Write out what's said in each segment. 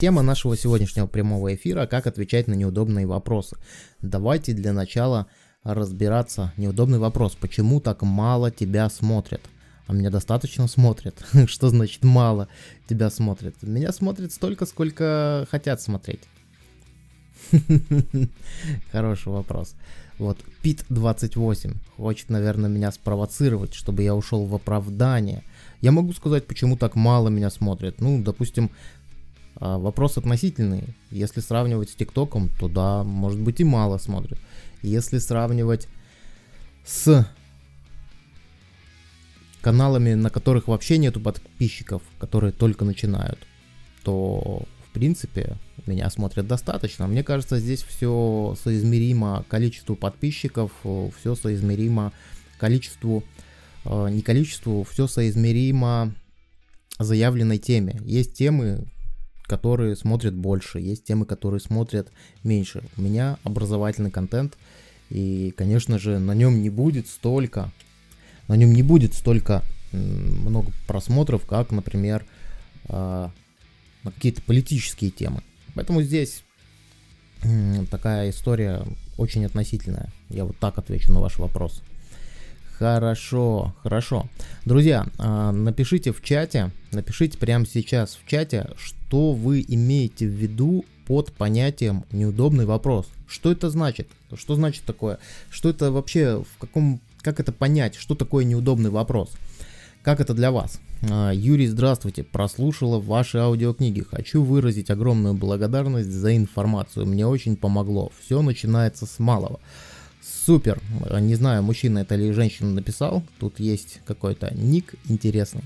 Тема нашего сегодняшнего прямого эфира – как отвечать на неудобные вопросы. Давайте для начала разбираться. Неудобный вопрос. Почему так мало тебя смотрят? А меня достаточно смотрят. Что значит мало тебя смотрят? Меня смотрят столько, сколько хотят смотреть. Хороший вопрос. Вот, Пит 28 хочет, наверное, меня спровоцировать, чтобы я ушел в оправдание. Я могу сказать, почему так мало меня смотрят. Ну, допустим, а, вопрос относительный. Если сравнивать с ТикТоком, то да, может быть и мало смотрят. Если сравнивать с каналами, на которых вообще нету подписчиков, которые только начинают, то в принципе меня смотрят достаточно. Мне кажется, здесь все соизмеримо количеству подписчиков, все соизмеримо количеству, а, не количеству, все соизмеримо заявленной теме. Есть темы, которые смотрят больше, есть темы, которые смотрят меньше. У меня образовательный контент, и, конечно же, на нем не будет столько, на нем не будет столько много просмотров, как, например, а, на какие-то политические темы. Поэтому здесь такая история очень относительная. Я вот так отвечу на ваш вопрос. Хорошо, хорошо. Друзья, а, напишите в чате, напишите прямо сейчас в чате, что вы имеете в виду под понятием неудобный вопрос. Что это значит? Что значит такое? Что это вообще, в каком, как это понять? Что такое неудобный вопрос? Как это для вас? А, Юрий, здравствуйте. Прослушала ваши аудиокниги. Хочу выразить огромную благодарность за информацию. Мне очень помогло. Все начинается с малого. Супер. Не знаю, мужчина это или женщина написал. Тут есть какой-то ник интересный.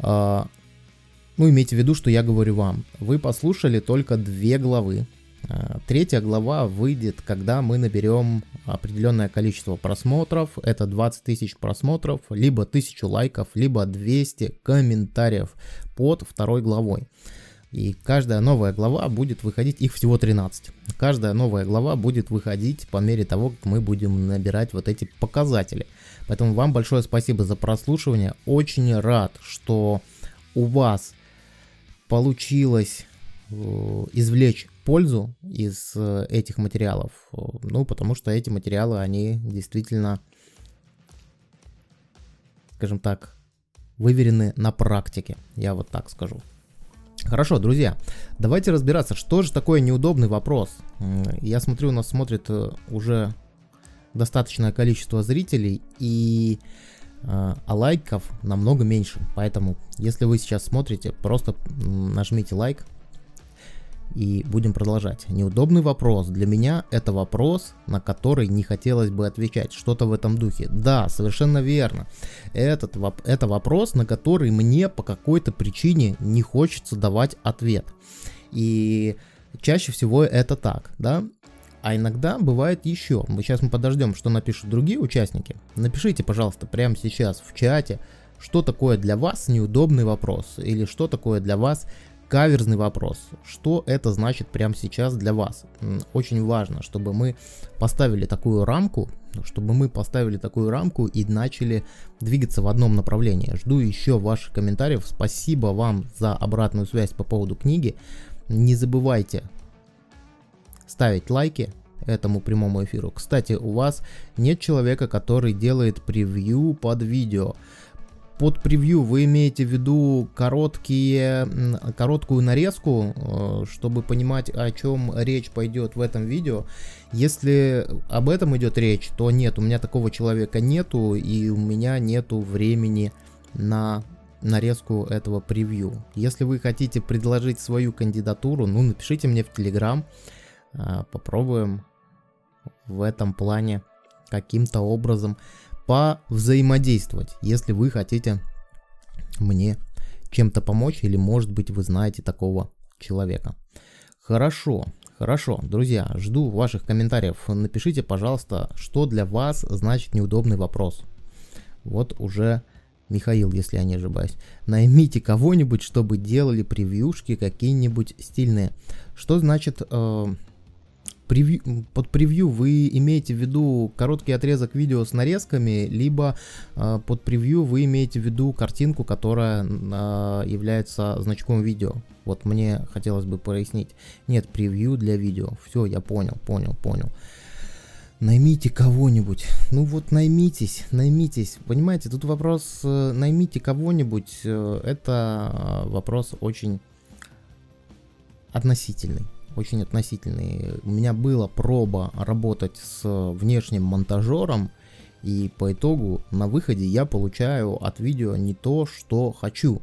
А, ну, имейте в виду, что я говорю вам. Вы послушали только две главы. А, третья глава выйдет, когда мы наберем определенное количество просмотров. Это 20 тысяч просмотров, либо 1000 лайков, либо 200 комментариев под второй главой. И каждая новая глава будет выходить, их всего 13. Каждая новая глава будет выходить по мере того, как мы будем набирать вот эти показатели. Поэтому вам большое спасибо за прослушивание. Очень рад, что у вас получилось э, извлечь пользу из э, этих материалов. Ну, потому что эти материалы, они действительно, скажем так, выверены на практике. Я вот так скажу. Хорошо, друзья, давайте разбираться, что же такое неудобный вопрос. Я смотрю, у нас смотрит э, уже достаточное количество зрителей, и э, а лайков намного меньше. Поэтому, если вы сейчас смотрите, просто нажмите лайк, и будем продолжать. Неудобный вопрос. Для меня это вопрос, на который не хотелось бы отвечать. Что-то в этом духе. Да, совершенно верно. Этот, это вопрос, на который мне по какой-то причине не хочется давать ответ. И чаще всего это так, да? А иногда бывает еще. Мы сейчас мы подождем, что напишут другие участники. Напишите, пожалуйста, прямо сейчас в чате, что такое для вас неудобный вопрос или что такое для вас каверзный вопрос. Что это значит прямо сейчас для вас? Очень важно, чтобы мы поставили такую рамку, чтобы мы поставили такую рамку и начали двигаться в одном направлении. Жду еще ваших комментариев. Спасибо вам за обратную связь по поводу книги. Не забывайте ставить лайки этому прямому эфиру. Кстати, у вас нет человека, который делает превью под видео под превью вы имеете в виду короткие, короткую нарезку, э, чтобы понимать, о чем речь пойдет в этом видео. Если об этом идет речь, то нет, у меня такого человека нету, и у меня нету времени на нарезку этого превью. Если вы хотите предложить свою кандидатуру, ну напишите мне в Телеграм, э, попробуем в этом плане каким-то образом повзаимодействовать, если вы хотите мне чем-то помочь или может быть вы знаете такого человека. Хорошо, хорошо, друзья, жду ваших комментариев. Напишите, пожалуйста, что для вас значит неудобный вопрос. Вот уже Михаил, если я не ошибаюсь. Наймите кого-нибудь, чтобы делали превьюшки какие-нибудь стильные. Что значит э, превью, под превью вы имеете в виду короткий отрезок видео с нарезками, либо э, под превью вы имеете в виду картинку, которая э, является значком видео. Вот мне хотелось бы прояснить. Нет, превью для видео. Все, я понял, понял, понял. Наймите кого-нибудь. Ну вот наймитесь, наймитесь. Понимаете, тут вопрос э, наймите кого-нибудь. Э, это вопрос очень относительный очень относительный. У меня была проба работать с внешним монтажером, и по итогу на выходе я получаю от видео не то, что хочу.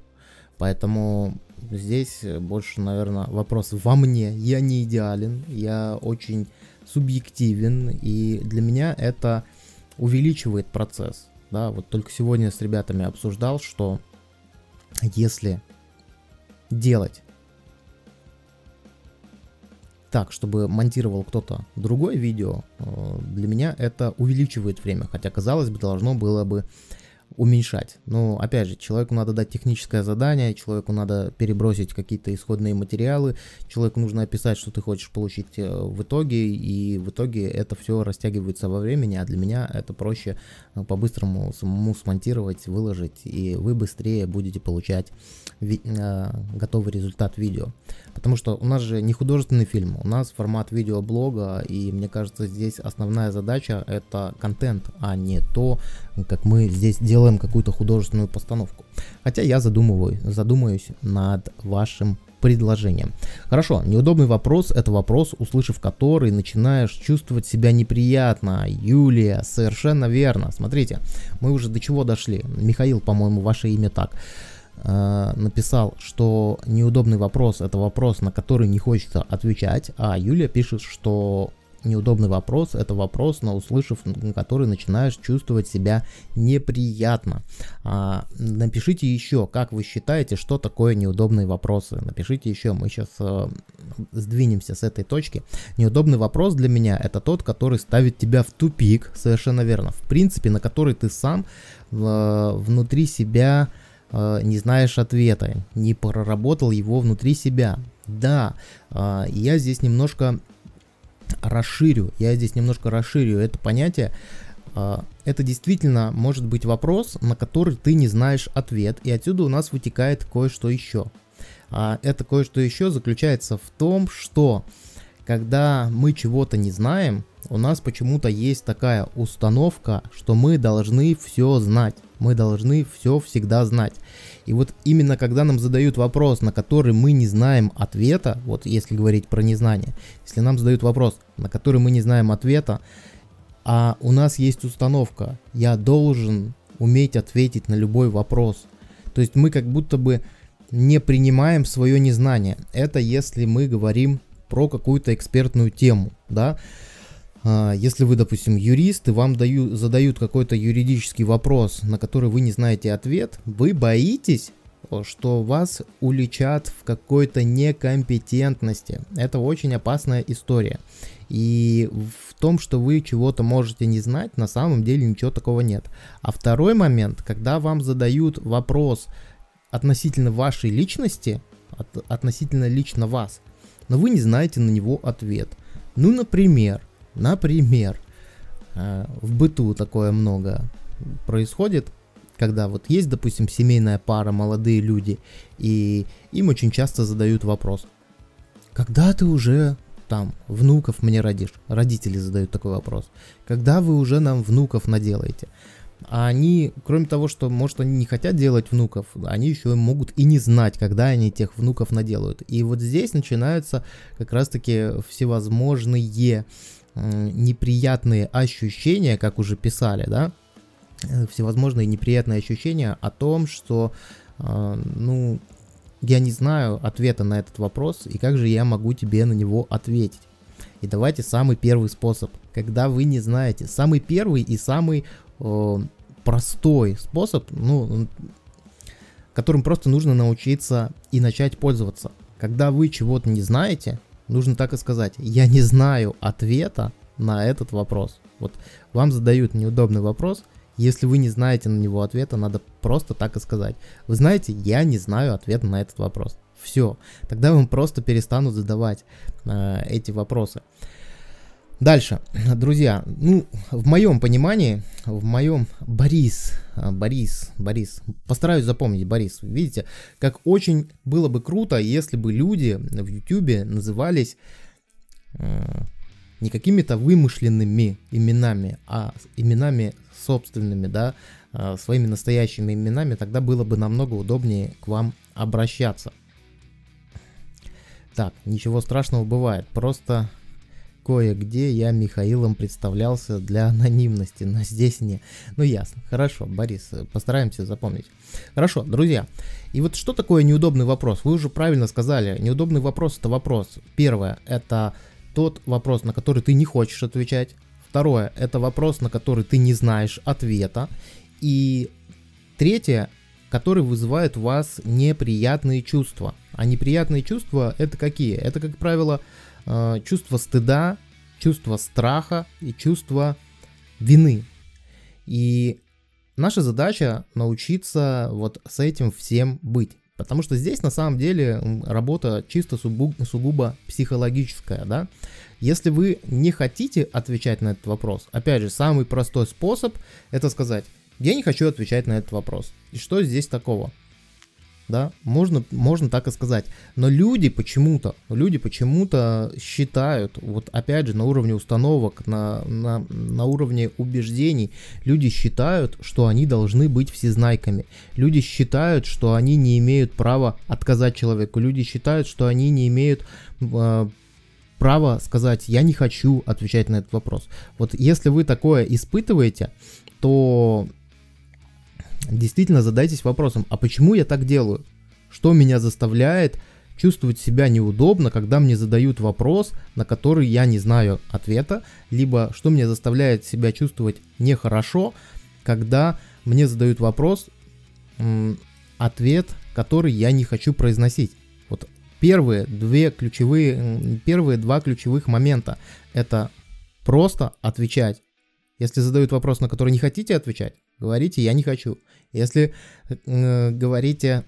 Поэтому здесь больше, наверное, вопрос во мне. Я не идеален, я очень субъективен, и для меня это увеличивает процесс. Да, вот только сегодня с ребятами обсуждал, что если делать так, чтобы монтировал кто-то другое видео, э, для меня это увеличивает время, хотя, казалось бы, должно было бы уменьшать. Но, опять же, человеку надо дать техническое задание, человеку надо перебросить какие-то исходные материалы, человеку нужно описать, что ты хочешь получить э, в итоге, и в итоге это все растягивается во времени, а для меня это проще э, по-быстрому самому смонтировать, выложить, и вы быстрее будете получать ви- э, готовый результат видео. Потому что у нас же не художественный фильм, у нас формат видеоблога, и мне кажется, здесь основная задача это контент, а не то, как мы здесь делаем какую-то художественную постановку. Хотя я задумываюсь, задумаюсь над вашим предложением. Хорошо, неудобный вопрос – это вопрос, услышав который, начинаешь чувствовать себя неприятно. Юлия, совершенно верно. Смотрите, мы уже до чего дошли. Михаил, по-моему, ваше имя так э, написал, что неудобный вопрос это вопрос, на который не хочется отвечать, а Юлия пишет, что неудобный вопрос, это вопрос, на услышав который начинаешь чувствовать себя неприятно. А, напишите еще, как вы считаете, что такое неудобные вопросы. Напишите еще, мы сейчас а, сдвинемся с этой точки. Неудобный вопрос для меня это тот, который ставит тебя в тупик, совершенно верно. В принципе, на который ты сам а, внутри себя а, не знаешь ответа, не проработал его внутри себя. Да, а, я здесь немножко расширю, я здесь немножко расширю это понятие. А, это действительно может быть вопрос, на который ты не знаешь ответ, и отсюда у нас вытекает кое-что еще. А, это кое-что еще заключается в том, что когда мы чего-то не знаем, у нас почему-то есть такая установка, что мы должны все знать. Мы должны все всегда знать. И вот именно когда нам задают вопрос, на который мы не знаем ответа, вот если говорить про незнание, если нам задают вопрос, на который мы не знаем ответа, а у нас есть установка, я должен уметь ответить на любой вопрос. То есть мы как будто бы не принимаем свое незнание. Это если мы говорим про какую-то экспертную тему, да. А, если вы, допустим, юрист, и вам даю, задают какой-то юридический вопрос, на который вы не знаете ответ, вы боитесь, что вас уличат в какой-то некомпетентности. Это очень опасная история. И в том, что вы чего-то можете не знать, на самом деле ничего такого нет. А второй момент, когда вам задают вопрос относительно вашей личности, от, относительно лично вас, но вы не знаете на него ответ. Ну, например, Например, э, в быту такое много происходит, когда вот есть, допустим, семейная пара, молодые люди, и им очень часто задают вопрос, когда ты уже там внуков мне родишь? Родители задают такой вопрос. Когда вы уже нам внуков наделаете? А они, кроме того, что, может, они не хотят делать внуков, они еще могут и не знать, когда они тех внуков наделают. И вот здесь начинаются как раз-таки всевозможные неприятные ощущения, как уже писали, да, э, всевозможные неприятные ощущения о том, что, э, ну, я не знаю ответа на этот вопрос, и как же я могу тебе на него ответить. И давайте самый первый способ, когда вы не знаете. Самый первый и самый э, простой способ, ну, которым просто нужно научиться и начать пользоваться. Когда вы чего-то не знаете, нужно так и сказать. Я не знаю ответа на этот вопрос. Вот вам задают неудобный вопрос, если вы не знаете на него ответа, надо просто так и сказать. Вы знаете, я не знаю ответа на этот вопрос. Все. Тогда вам просто перестанут задавать э, эти вопросы. Дальше, друзья, ну, в моем понимании, в моем Борис, а, Борис, Борис, постараюсь запомнить, Борис, видите, как очень было бы круто, если бы люди в YouTube назывались э, не какими-то вымышленными именами, а именами собственными, да, э, своими настоящими именами, тогда было бы намного удобнее к вам обращаться. Так, ничего страшного бывает, просто кое-где я Михаилом представлялся для анонимности, но здесь не. Ну ясно, хорошо, Борис, постараемся запомнить. Хорошо, друзья, и вот что такое неудобный вопрос? Вы уже правильно сказали, неудобный вопрос это вопрос. Первое, это тот вопрос, на который ты не хочешь отвечать. Второе, это вопрос, на который ты не знаешь ответа. И третье, который вызывает у вас неприятные чувства. А неприятные чувства это какие? Это, как правило, э, чувство стыда, чувство страха и чувство вины. И наша задача научиться вот с этим всем быть. Потому что здесь на самом деле работа чисто сугубо, сугубо психологическая, да. Если вы не хотите отвечать на этот вопрос, опять же, самый простой способ это сказать, я не хочу отвечать на этот вопрос. И что здесь такого? Да, можно, можно так и сказать. Но люди почему-то, люди почему-то считают, вот опять же, на уровне установок, на, на, на уровне убеждений, люди считают, что они должны быть всезнайками. Люди считают, что они не имеют права отказать человеку. Люди считают, что они не имеют э, права сказать, я не хочу отвечать на этот вопрос. Вот если вы такое испытываете, то действительно задайтесь вопросом, а почему я так делаю? Что меня заставляет чувствовать себя неудобно, когда мне задают вопрос, на который я не знаю ответа, либо что меня заставляет себя чувствовать нехорошо, когда мне задают вопрос, ответ, который я не хочу произносить. Вот первые две ключевые, первые два ключевых момента это просто отвечать. Если задают вопрос, на который не хотите отвечать, говорите «я не хочу». Если э, говорите,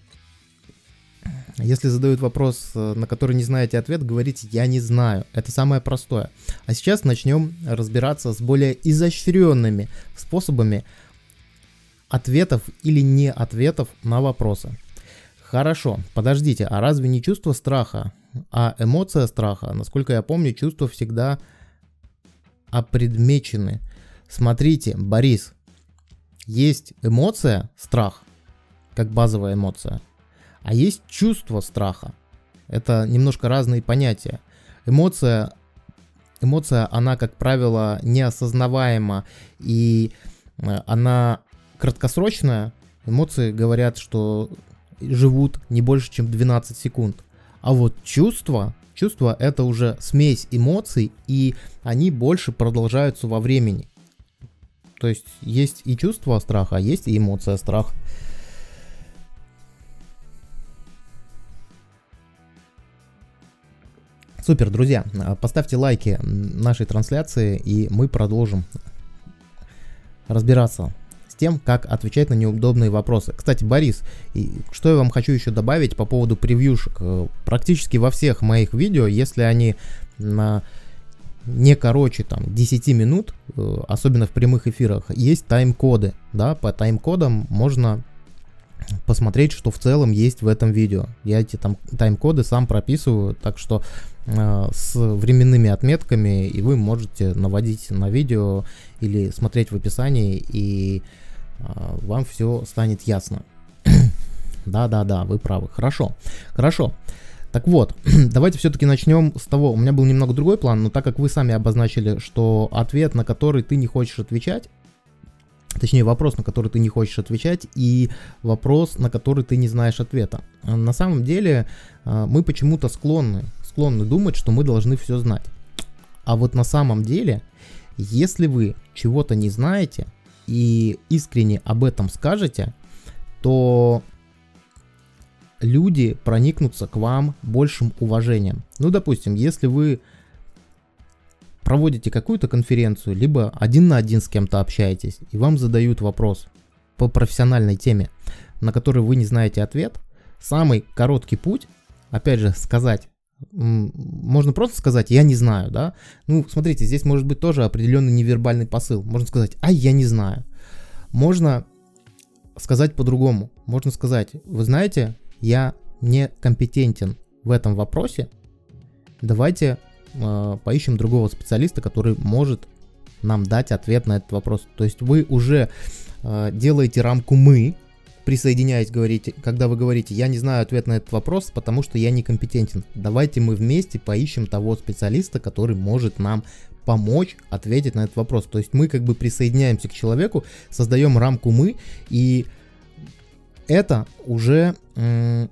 если задают вопрос, э, на который не знаете ответ, говорите «я не знаю». Это самое простое. А сейчас начнем разбираться с более изощренными способами ответов или не ответов на вопросы. Хорошо, подождите, а разве не чувство страха, а эмоция страха, насколько я помню, чувства всегда опредмечены. Смотрите, Борис, есть эмоция, страх, как базовая эмоция, а есть чувство страха. Это немножко разные понятия. Эмоция, эмоция, она, как правило, неосознаваема, и э, она краткосрочная. Эмоции говорят, что живут не больше, чем 12 секунд. А вот чувство, чувство это уже смесь эмоций, и они больше продолжаются во времени. То есть есть и чувство страха, а есть и эмоция страха. Супер, друзья, поставьте лайки нашей трансляции, и мы продолжим разбираться с тем, как отвечать на неудобные вопросы. Кстати, Борис, и что я вам хочу еще добавить по поводу превьюшек. Практически во всех моих видео, если они на не короче там 10 минут, э, особенно в прямых эфирах, есть тайм-коды, да, по тайм-кодам можно посмотреть, что в целом есть в этом видео. Я эти там тайм-коды сам прописываю, так что э, с временными отметками, и вы можете наводить на видео или смотреть в описании, и э, вам все станет ясно. Да-да-да, вы правы. Хорошо, хорошо. Так вот, давайте все-таки начнем с того, у меня был немного другой план, но так как вы сами обозначили, что ответ, на который ты не хочешь отвечать, точнее вопрос, на который ты не хочешь отвечать, и вопрос, на который ты не знаешь ответа. На самом деле а, мы почему-то склонны, склонны думать, что мы должны все знать. А вот на самом деле, если вы чего-то не знаете и искренне об этом скажете, то люди проникнутся к вам большим уважением. Ну, допустим, если вы проводите какую-то конференцию, либо один на один с кем-то общаетесь, и вам задают вопрос по профессиональной теме, на который вы не знаете ответ, самый короткий путь, опять же, сказать можно просто сказать «я не знаю», да? Ну, смотрите, здесь может быть тоже определенный невербальный посыл. Можно сказать «ай, я не знаю». Можно сказать по-другому. Можно сказать «вы знаете, я не компетентен в этом вопросе, давайте э, поищем другого специалиста, который может нам дать ответ на этот вопрос». То есть вы уже э, делаете рамку «мы», присоединяясь, говорите, когда вы говорите, я не знаю ответ на этот вопрос, потому что я некомпетентен. Давайте мы вместе поищем того специалиста, который может нам помочь ответить на этот вопрос. То есть мы как бы присоединяемся к человеку, создаем рамку мы, и это уже м-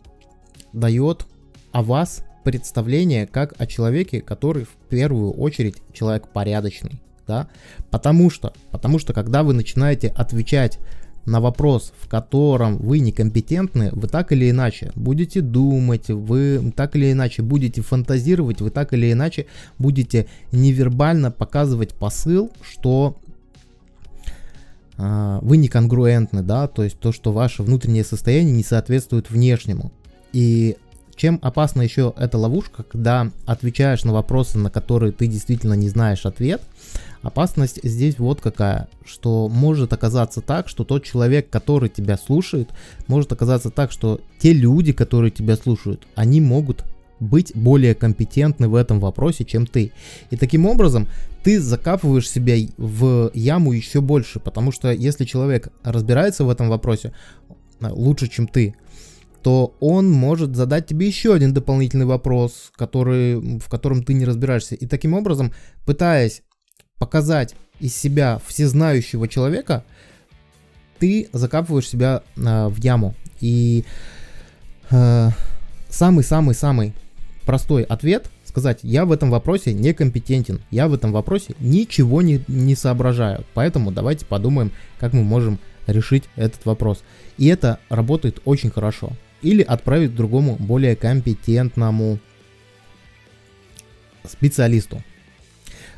дает о вас представление как о человеке, который в первую очередь человек порядочный, да, потому что, потому что когда вы начинаете отвечать на вопрос, в котором вы некомпетентны, вы так или иначе будете думать, вы так или иначе будете фантазировать, вы так или иначе будете невербально показывать посыл, что э, вы неконгруентны, да, то есть то, что ваше внутреннее состояние не соответствует внешнему. И чем опасна еще эта ловушка, когда отвечаешь на вопросы, на которые ты действительно не знаешь ответ, опасность здесь вот какая, что может оказаться так, что тот человек, который тебя слушает, может оказаться так, что те люди, которые тебя слушают, они могут быть более компетентны в этом вопросе, чем ты. И таким образом ты закапываешь себя в яму еще больше, потому что если человек разбирается в этом вопросе лучше, чем ты, то он может задать тебе еще один дополнительный вопрос, который, в котором ты не разбираешься. И таким образом, пытаясь показать из себя всезнающего человека, ты закапываешь себя э, в яму. И самый-самый-самый э, простой ответ сказать, я в этом вопросе некомпетентен, я в этом вопросе ничего не, не соображаю. Поэтому давайте подумаем, как мы можем решить этот вопрос. И это работает очень хорошо или отправить другому более компетентному специалисту.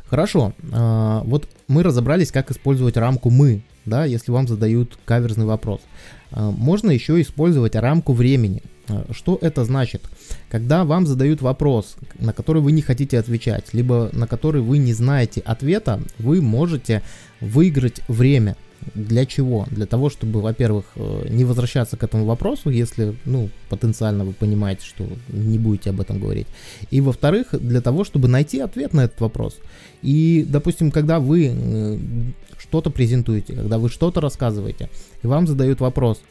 Хорошо, а, вот мы разобрались, как использовать рамку «мы», да, если вам задают каверзный вопрос. А, можно еще использовать рамку времени. Что это значит? Когда вам задают вопрос, на который вы не хотите отвечать, либо на который вы не знаете ответа, вы можете выиграть время. Для чего? Для того, чтобы, во-первых, э, не возвращаться к этому вопросу, если, ну, потенциально вы понимаете, что не будете об этом говорить. И, во-вторых, для того, чтобы найти ответ на этот вопрос. И, допустим, когда вы э, что-то презентуете, когда вы что-то рассказываете, и вам задают вопрос,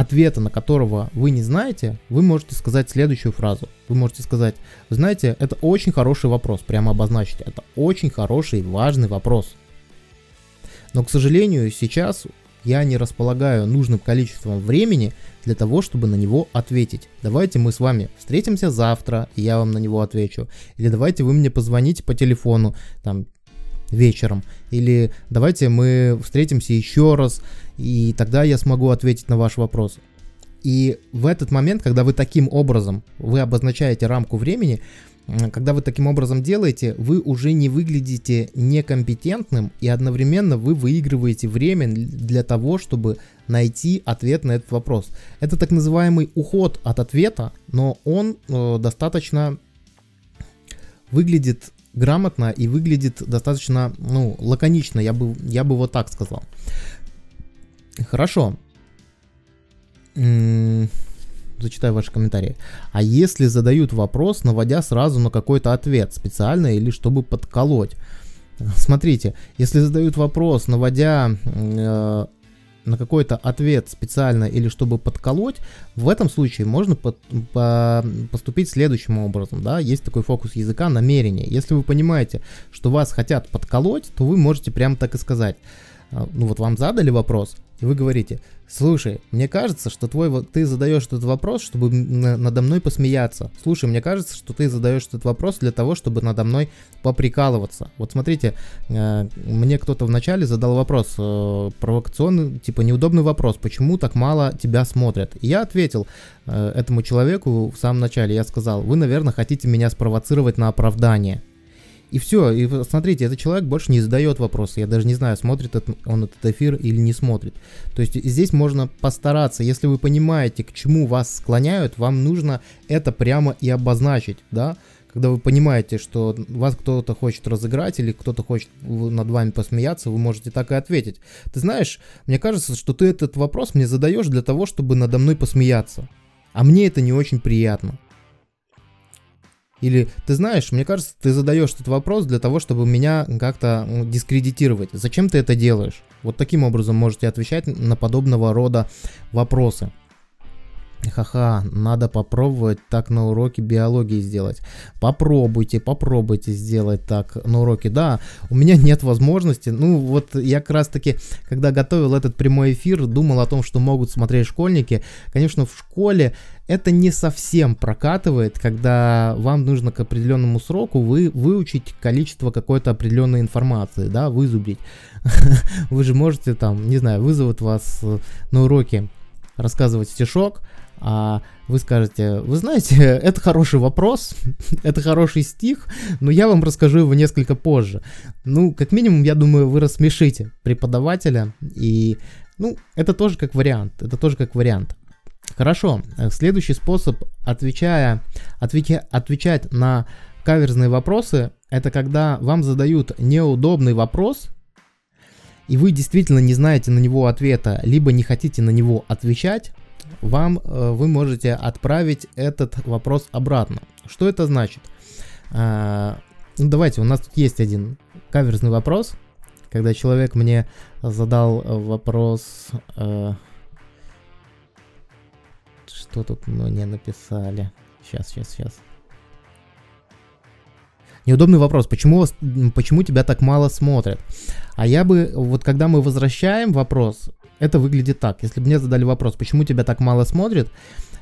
ответа на которого вы не знаете, вы можете сказать следующую фразу. Вы можете сказать, знаете, это очень хороший вопрос, прямо обозначить. Это очень хороший, важный вопрос. Но, к сожалению, сейчас я не располагаю нужным количеством времени для того, чтобы на него ответить. Давайте мы с вами встретимся завтра, и я вам на него отвечу. Или давайте вы мне позвоните по телефону там вечером. Или давайте мы встретимся еще раз, и тогда я смогу ответить на ваш вопрос. И в этот момент, когда вы таким образом, вы обозначаете рамку времени, когда вы таким образом делаете, вы уже не выглядите некомпетентным и одновременно вы выигрываете время для того, чтобы найти ответ на этот вопрос. Это так называемый уход от ответа, но он э, достаточно выглядит грамотно и выглядит достаточно ну, лаконично, я бы, я бы вот так сказал. Хорошо зачитаю ваши комментарии. А если задают вопрос, наводя сразу на какой-то ответ, специально или чтобы подколоть? Смотрите, если задают вопрос, наводя э, на какой-то ответ специально или чтобы подколоть, в этом случае можно под, по, поступить следующим образом, да, есть такой фокус языка намерение. Если вы понимаете, что вас хотят подколоть, то вы можете прямо так и сказать. А, ну вот вам задали вопрос, и вы говорите, слушай, мне кажется, что твой, ты задаешь этот вопрос, чтобы надо мной посмеяться. Слушай, мне кажется, что ты задаешь этот вопрос для того, чтобы надо мной поприкалываться. Вот смотрите, э, мне кто-то вначале задал вопрос, э, провокационный, типа неудобный вопрос, почему так мало тебя смотрят. И я ответил э, этому человеку в самом начале, я сказал, вы, наверное, хотите меня спровоцировать на оправдание. И все, и смотрите, этот человек больше не задает вопросы. Я даже не знаю, смотрит он этот эфир или не смотрит. То есть здесь можно постараться, если вы понимаете, к чему вас склоняют, вам нужно это прямо и обозначить, да, когда вы понимаете, что вас кто-то хочет разыграть или кто-то хочет над вами посмеяться, вы можете так и ответить. Ты знаешь, мне кажется, что ты этот вопрос мне задаешь для того, чтобы надо мной посмеяться. А мне это не очень приятно. Или, ты знаешь, мне кажется, ты задаешь этот вопрос для того, чтобы меня как-то дискредитировать. Зачем ты это делаешь? Вот таким образом можете отвечать на подобного рода вопросы. Ха-ха, надо попробовать так на уроке биологии сделать. Попробуйте, попробуйте сделать так на уроке. Да, у меня нет возможности. Ну, вот я как раз таки, когда готовил этот прямой эфир, думал о том, что могут смотреть школьники. Конечно, в школе это не совсем прокатывает, когда вам нужно к определенному сроку вы выучить количество какой-то определенной информации, да, вызубрить. Вы же можете там, не знаю, вызовут вас на уроке рассказывать стишок, а вы скажете, вы знаете, это хороший вопрос, это хороший стих, но я вам расскажу его несколько позже. Ну, как минимум, я думаю, вы рассмешите преподавателя, и, ну, это тоже как вариант, это тоже как вариант. Хорошо, следующий способ, отвечая, отвеча, отвечать на каверзные вопросы, это когда вам задают неудобный вопрос, и вы действительно не знаете на него ответа, либо не хотите на него отвечать, вам э, вы можете отправить этот вопрос обратно. Что это значит? А, ну, давайте, у нас тут есть один каверзный вопрос, когда человек мне задал вопрос, э, что тут мне написали. Сейчас, сейчас, сейчас. Неудобный вопрос, почему, почему тебя так мало смотрят? А я бы, вот когда мы возвращаем вопрос, это выглядит так. Если бы мне задали вопрос, почему тебя так мало смотрят,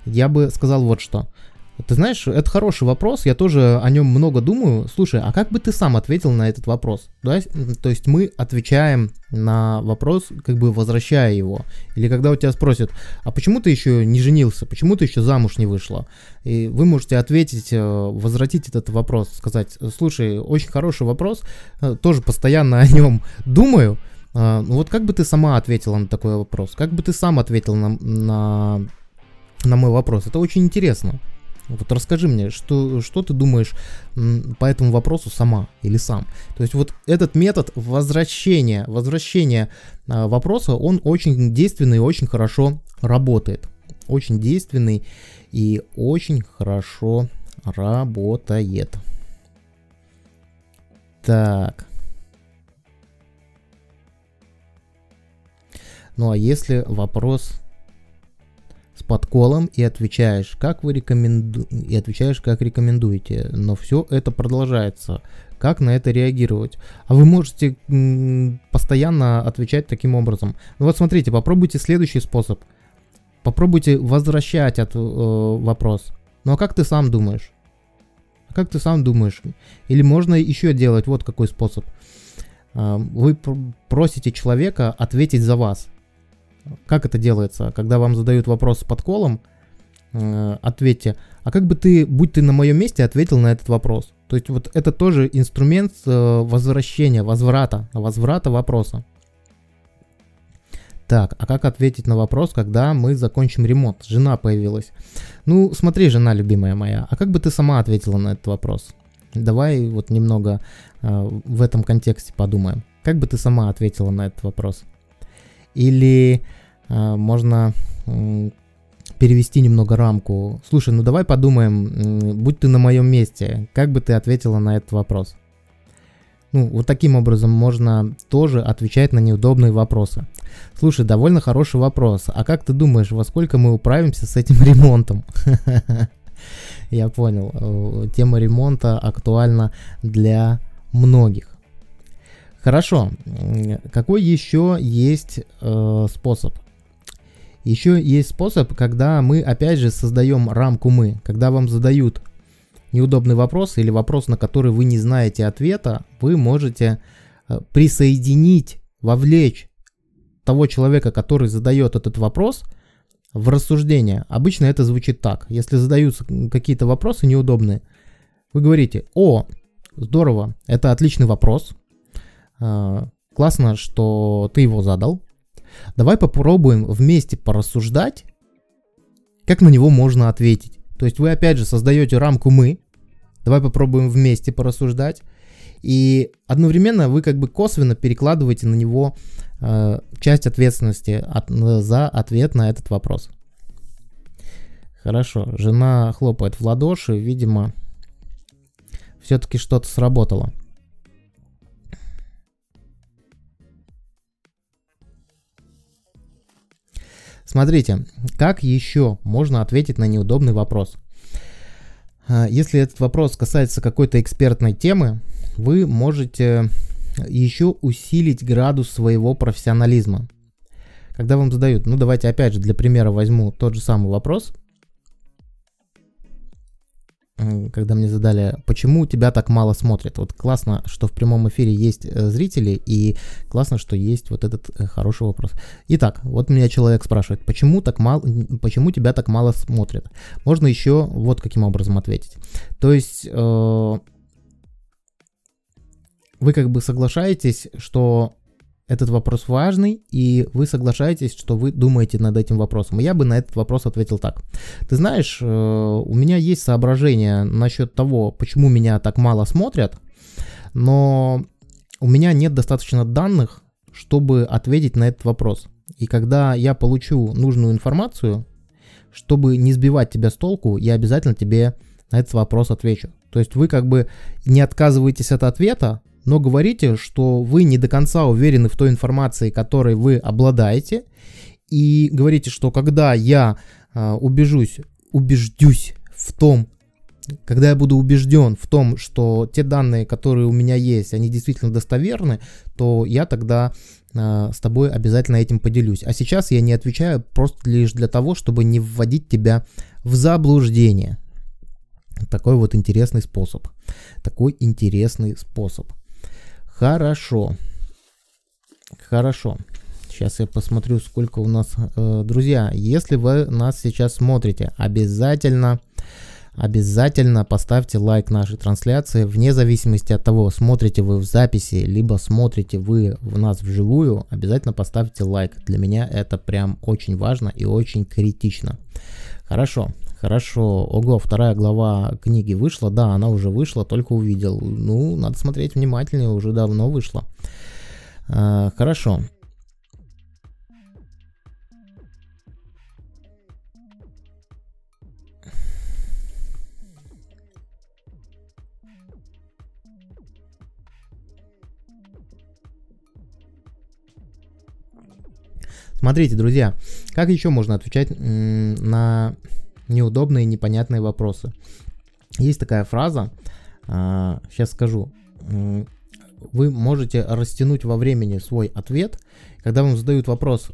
я бы сказал вот что. Ты знаешь, это хороший вопрос, я тоже о нем много думаю. Слушай, а как бы ты сам ответил на этот вопрос? Да? То есть мы отвечаем на вопрос, как бы возвращая его. Или когда у тебя спросят, а почему ты еще не женился, почему ты еще замуж не вышла? И вы можете ответить, э, возвратить этот вопрос, сказать, слушай, очень хороший вопрос, э, тоже постоянно о нем думаю, а, ну вот как бы ты сама ответила на такой вопрос? Как бы ты сам ответил на, на, на мой вопрос? Это очень интересно. Вот расскажи мне, что, что ты думаешь по этому вопросу сама или сам. То есть вот этот метод возвращения, возвращения а, вопроса, он очень действенный и очень хорошо работает. Очень действенный и очень хорошо работает. Так. Ну а если вопрос с подколом и отвечаешь, как вы рекоменду... и отвечаешь, как рекомендуете, но все это продолжается. Как на это реагировать? А вы можете постоянно отвечать таким образом. Ну вот смотрите, попробуйте следующий способ. Попробуйте возвращать от, э, вопрос. Ну а как ты сам думаешь? А как ты сам думаешь? Или можно еще делать вот какой способ. Э, вы просите человека ответить за вас. Как это делается? Когда вам задают вопрос с подколом, э, ответьте, а как бы ты, будь ты на моем месте, ответил на этот вопрос? То есть вот это тоже инструмент э, возвращения, возврата, возврата вопроса. Так, а как ответить на вопрос, когда мы закончим ремонт? Жена появилась. Ну, смотри, жена любимая моя, а как бы ты сама ответила на этот вопрос? Давай вот немного э, в этом контексте подумаем. Как бы ты сама ответила на этот вопрос? Или можно э, перевести немного рамку. Слушай, ну давай подумаем, будь ты на моем месте, как бы ты ответила на этот вопрос? Ну, вот таким образом можно тоже отвечать на неудобные вопросы. Слушай, довольно хороший вопрос. А как ты думаешь, во сколько мы управимся с этим ремонтом? Я понял. Э, тема ремонта актуальна для многих. Хорошо. Какой еще есть э, способ? Еще есть способ, когда мы опять же создаем рамку мы. Когда вам задают неудобный вопрос или вопрос, на который вы не знаете ответа, вы можете э, присоединить, вовлечь того человека, который задает этот вопрос, в рассуждение. Обычно это звучит так. Если задаются какие-то вопросы неудобные, вы говорите, о, здорово. Это отличный вопрос. А, классно, что ты его задал. Давай попробуем вместе порассуждать, как на него можно ответить. То есть вы опять же создаете рамку «мы». Давай попробуем вместе порассуждать. И одновременно вы как бы косвенно перекладываете на него э, часть ответственности от, за ответ на этот вопрос. Хорошо, жена хлопает в ладоши, видимо, все-таки что-то сработало. Смотрите, как еще можно ответить на неудобный вопрос? А, если этот вопрос касается какой-то экспертной темы, вы можете еще усилить градус своего профессионализма. Когда вам задают, ну давайте опять же для примера возьму тот же самый вопрос – когда мне задали, почему тебя так мало смотрят. Вот классно, что в прямом эфире есть э, зрители, и классно, что есть вот этот э, хороший вопрос. Итак, вот меня человек спрашивает, почему, так мало, почему тебя так мало смотрят? Можно еще вот каким образом ответить. То есть э, вы как бы соглашаетесь, что этот вопрос важный, и вы соглашаетесь, что вы думаете над этим вопросом. я бы на этот вопрос ответил так. Ты знаешь, э, у меня есть соображение насчет того, почему меня так мало смотрят, но у меня нет достаточно данных, чтобы ответить на этот вопрос. И когда я получу нужную информацию, чтобы не сбивать тебя с толку, я обязательно тебе на этот вопрос отвечу. То есть вы как бы не отказываетесь от ответа, но говорите, что вы не до конца уверены в той информации, которой вы обладаете, и говорите, что когда я э, убежусь, убеждюсь в том, когда я буду убежден в том, что те данные, которые у меня есть, они действительно достоверны, то я тогда э, с тобой обязательно этим поделюсь. А сейчас я не отвечаю просто лишь для того, чтобы не вводить тебя в заблуждение. Такой вот интересный способ. Такой интересный способ. Хорошо. Хорошо. Сейчас я посмотрю, сколько у нас... Э, друзья, если вы нас сейчас смотрите, обязательно, обязательно поставьте лайк нашей трансляции, вне зависимости от того, смотрите вы в записи, либо смотрите вы в нас вживую, обязательно поставьте лайк. Для меня это прям очень важно и очень критично. Хорошо, Хорошо, ого, вторая глава книги вышла, да, она уже вышла, только увидел. Ну, надо смотреть внимательнее, уже давно вышла. А, хорошо. Смотрите, друзья, как еще можно отвечать на неудобные, непонятные вопросы. Есть такая фраза, сейчас а, скажу, вы можете растянуть во времени свой ответ, когда вам задают вопрос,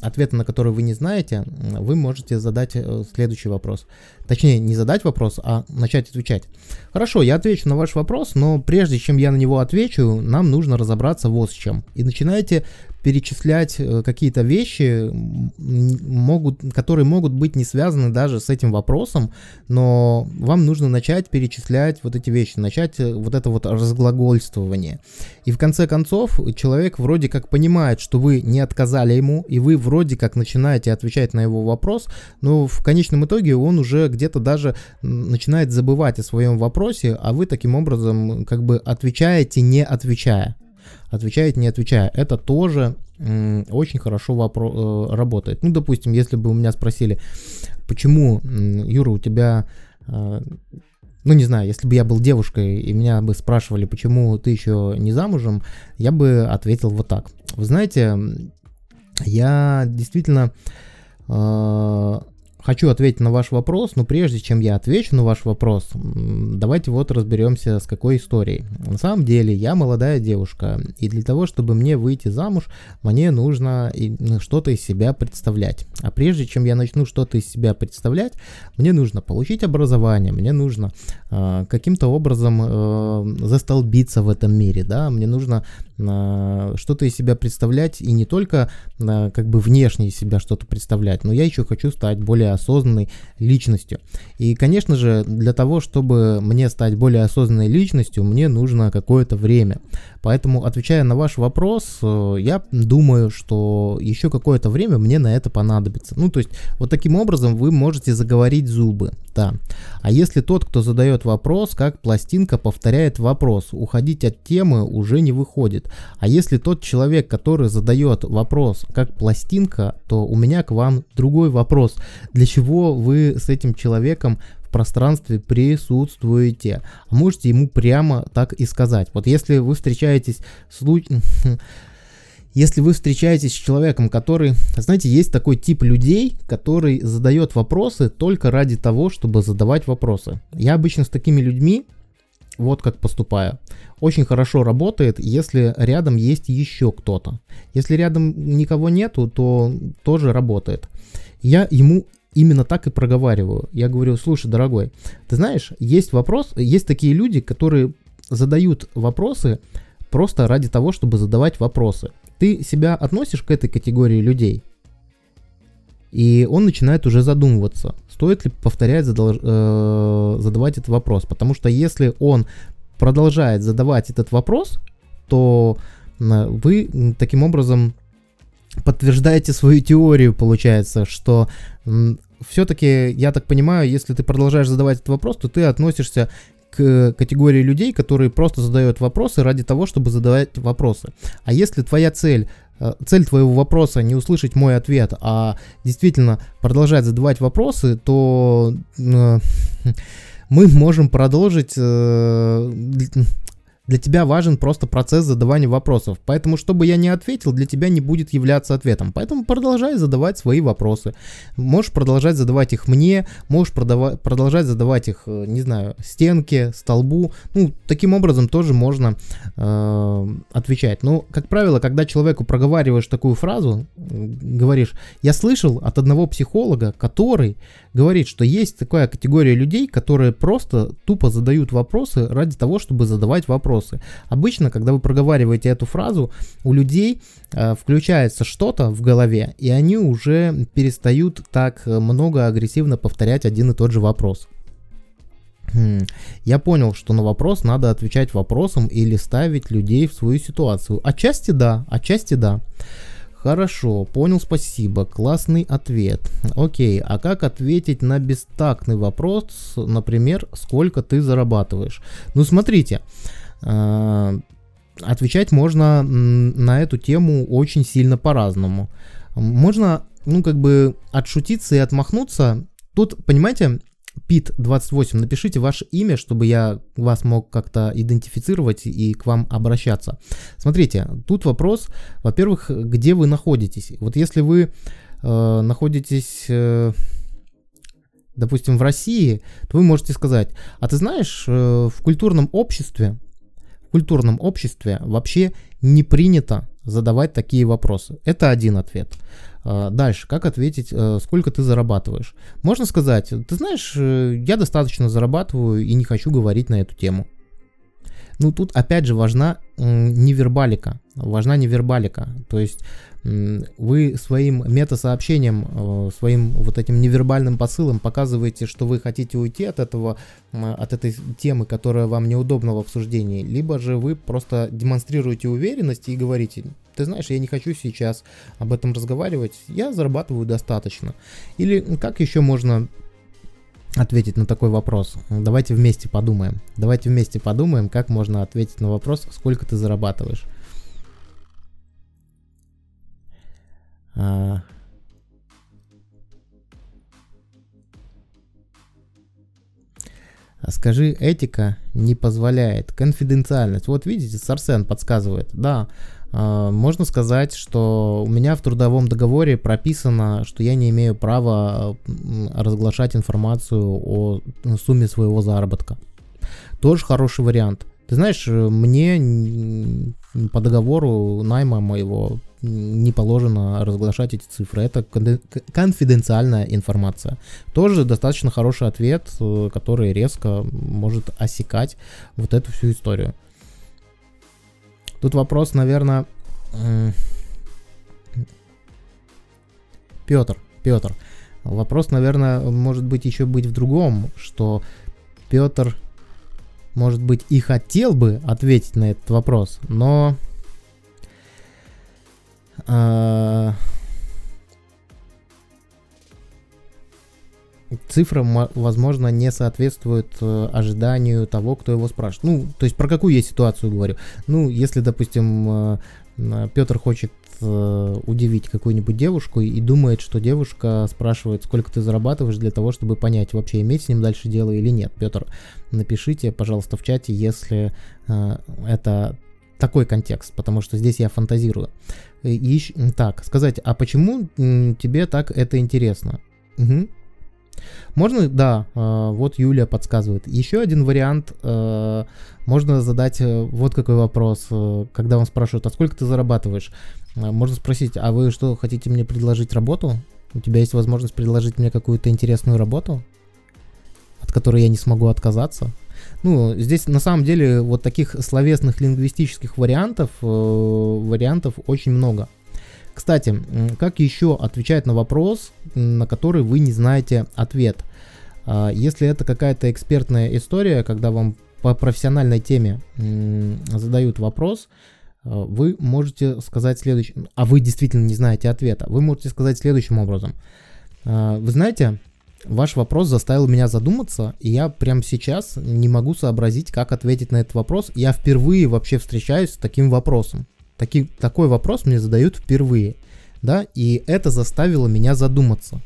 ответа на который вы не знаете, вы можете задать э, следующий вопрос. Точнее, не задать вопрос, а начать отвечать. Хорошо, я отвечу на ваш вопрос, но прежде чем я на него отвечу, нам нужно разобраться вот с чем. И начинаете перечислять э, какие-то вещи, могут, которые могут быть не связаны даже с этим вопросом, но вам нужно начать перечислять вот эти вещи, начать э, вот это вот разглагольствование. И в конце концов человек вроде как понимает, что вы не отказали ему, и вы вроде как начинаете отвечать на его вопрос, но в конечном итоге он уже где-то даже начинает забывать о своем вопросе, а вы таким образом как бы отвечаете, не отвечая отвечает, не отвечая. Это тоже очень хорошо вопро- э, работает. Ну, допустим, если бы у меня спросили, почему, Юра, у тебя, э, ну, не знаю, если бы я был девушкой и меня бы спрашивали, почему ты еще не замужем, я бы ответил вот так. Вы знаете, я действительно э, хочу ответить на ваш вопрос, но прежде чем я отвечу на ваш вопрос, давайте вот разберемся с какой историей. На самом деле я молодая девушка, и для того, чтобы мне выйти замуж, мне нужно ну, что-то из себя представлять. А прежде чем я начну что-то из себя представлять, мне нужно получить образование, мне нужно э, каким-то образом э, застолбиться в этом мире, да, мне нужно э, что-то из себя представлять и не только э, как бы внешне из себя что-то представлять, но я еще хочу стать более более осознанной личностью. И, конечно же, для того, чтобы мне стать более осознанной личностью, мне нужно какое-то время. Поэтому, отвечая на ваш вопрос, э, я думаю, что еще какое-то время мне на это понадобится. Ну, то есть, вот таким образом вы можете заговорить зубы, да. А если тот, кто задает вопрос, как пластинка повторяет вопрос, уходить от темы уже не выходит. А если тот человек, который задает вопрос, как пластинка, то у меня к вам другой вопрос. Для чего вы с этим человеком пространстве присутствуете. Можете ему прямо так и сказать. Вот если вы встречаетесь с если вы встречаетесь с человеком, который, знаете, есть такой тип людей, который задает вопросы только ради того, чтобы задавать вопросы. Я обычно с такими людьми вот как поступаю. Очень хорошо работает, если рядом есть еще кто-то. Если рядом никого нету, то тоже работает. Я ему именно так и проговариваю. Я говорю, слушай, дорогой, ты знаешь, есть вопрос, есть такие люди, которые задают вопросы просто ради того, чтобы задавать вопросы. Ты себя относишь к этой категории людей? И он начинает уже задумываться, стоит ли повторять, задолж... э, задавать этот вопрос. Потому что если он продолжает задавать этот вопрос, то вы таким образом подтверждаете свою теорию, получается, что все-таки, я так понимаю, если ты продолжаешь задавать этот вопрос, то ты относишься к категории людей, которые просто задают вопросы ради того, чтобы задавать вопросы. А если твоя цель э, цель твоего вопроса не услышать мой ответ, а действительно продолжать задавать вопросы, то э, мы можем продолжить э, для тебя важен просто процесс задавания вопросов. Поэтому, чтобы я не ответил, для тебя не будет являться ответом. Поэтому продолжай задавать свои вопросы. Можешь продолжать задавать их мне, можешь продавать, продолжать задавать их, э, не знаю, стенке, столбу. Ну, таким образом тоже можно э, отвечать. Но, как правило, когда человеку проговариваешь такую фразу, говоришь, я слышал от одного психолога, который говорит, что есть такая категория людей, которые просто тупо задают вопросы ради того, чтобы задавать вопросы вопросы. Обычно, когда вы проговариваете эту фразу, у людей э, включается что-то в голове, и они уже перестают так много агрессивно повторять один и тот же вопрос. Хм. Я понял, что на вопрос надо отвечать вопросом или ставить людей в свою ситуацию. Отчасти да, отчасти да. Хорошо, понял, спасибо. Классный ответ. Окей, а как ответить на бестактный вопрос, например, сколько ты зарабатываешь? Ну, смотрите, Э, отвечать можно на эту тему очень сильно по-разному. Можно, ну, как бы отшутиться и отмахнуться. Тут, понимаете, Пит 28, напишите ваше имя, чтобы я вас мог как-то идентифицировать и к вам обращаться. Смотрите, тут вопрос, во-первых, где вы находитесь. Вот если вы э, находитесь э, допустим, в России, то вы можете сказать, а ты знаешь, э, в культурном обществе культурном обществе вообще не принято задавать такие вопросы. Это один ответ. А, дальше, как ответить, э, сколько ты зарабатываешь? Можно сказать, ты знаешь, э, я достаточно зарабатываю и не хочу говорить на эту тему. Ну, тут опять же важна невербалика. Важна невербалика. То есть вы своим метасообщением, э, своим вот этим невербальным посылом показываете, что вы хотите уйти от этого, от этой темы, которая вам неудобна в обсуждении, либо же вы просто демонстрируете уверенность и говорите, ты знаешь, я не хочу сейчас об этом разговаривать, я зарабатываю достаточно. Или как еще можно ответить на такой вопрос? Давайте вместе подумаем. Давайте вместе подумаем, как можно ответить на вопрос, сколько ты зарабатываешь. А... Скажи, этика не позволяет. Конфиденциальность. Вот видите, Сарсен подсказывает. Да, можно сказать, что у меня в трудовом договоре прописано, что я не имею права разглашать информацию о сумме своего заработка. Тоже хороший вариант. Ты знаешь, мне по договору найма моего не положено разглашать эти цифры. Это конфиденциальная информация. Тоже достаточно хороший ответ, э, который резко может осекать вот эту всю историю. Тут вопрос, наверное... Петр, Петр, Вопрос, наверное, может быть еще быть в другом, что Петр, может быть, и хотел бы ответить на этот вопрос, но э, цифра, возможно, не соответствует э, ожиданию того, кто его спрашивает. Ну, то есть про какую я ситуацию говорю? Ну, если, допустим, э, Петр хочет э, удивить какую-нибудь девушку и думает, что девушка спрашивает, сколько ты зарабатываешь для того, чтобы понять, вообще иметь с ним дальше дело или нет. Петр, напишите, пожалуйста, в чате, если это такой контекст, потому что здесь я фантазирую. И, так, сказать, а почему тебе так это интересно? Угу. Можно, да, э, вот Юлия подсказывает. Еще один вариант, э, можно задать э, вот какой вопрос, когда вам спрашивают, а сколько ты зарабатываешь? Можно спросить, а вы что, хотите мне предложить работу? У тебя есть возможность предложить мне какую-то интересную работу, от которой я не смогу отказаться? Ну, здесь на самом деле вот таких словесных лингвистических вариантов, вариантов очень много. Кстати, как еще отвечать на вопрос, на который вы не знаете ответ? А, если это какая-то экспертная история, когда вам по профессиональной теме задают вопрос, а, вы можете сказать следующее, а вы действительно не знаете ответа, вы можете сказать следующим образом. А, вы знаете, ваш вопрос заставил меня задуматься, и я прямо сейчас не могу сообразить, как ответить на этот вопрос. Я впервые вообще встречаюсь с таким вопросом. Таки, такой вопрос мне задают впервые, да, и это заставило меня задуматься.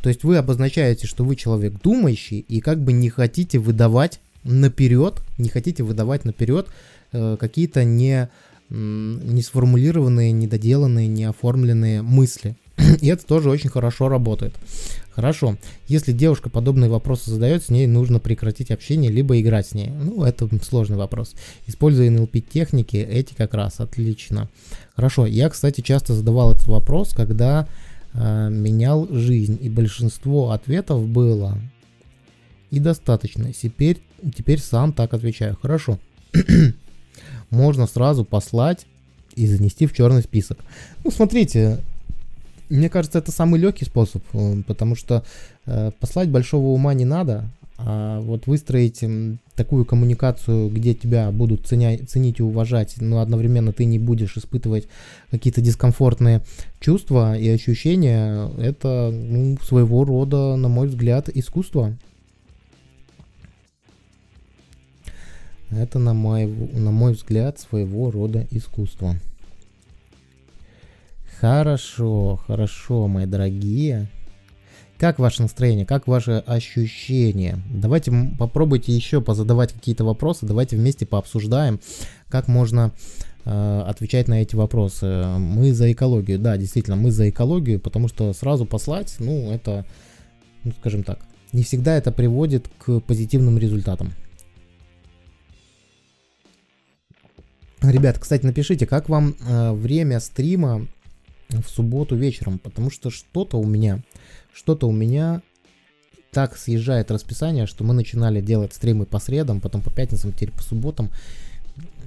То есть вы обозначаете, что вы человек думающий и как бы не хотите выдавать наперед, не хотите выдавать наперед э, какие-то не, не сформулированные, недоделанные, не оформленные мысли. И это тоже очень хорошо работает. Хорошо. Если девушка подобные вопросы задает, с ней нужно прекратить общение, либо играть с ней. Ну, это сложный вопрос. Используя NLP техники, эти как раз отлично. Хорошо. Я, кстати, часто задавал этот вопрос, когда э, менял жизнь, и большинство ответов было и достаточно. Теперь, теперь сам так отвечаю. Хорошо. Можно сразу послать и занести в черный список. Ну, смотрите, мне кажется, это самый легкий способ, э, потому что э, послать большого ума не надо, а вот выстроить такую коммуникацию, где тебя будут ценя, ценить и уважать, но одновременно ты не будешь испытывать какие-то дискомфортные чувства и ощущения, это ну, своего рода, на мой взгляд, искусство. Это, на мой, на мой взгляд, своего рода искусство. Хорошо, хорошо, мои дорогие. Как ваше настроение, как ваши ощущения? Давайте попробуйте еще позадавать какие-то вопросы, давайте вместе пообсуждаем, как можно э, отвечать на эти вопросы. Мы за экологию, да, действительно, мы за экологию, потому что сразу послать, ну, это, ну, скажем так, не всегда это приводит к позитивным результатам. Ребят, кстати, напишите, как вам э, время стрима в субботу вечером, потому что что-то у меня, что-то у меня так съезжает расписание, что мы начинали делать стримы по средам, потом по пятницам, теперь по субботам.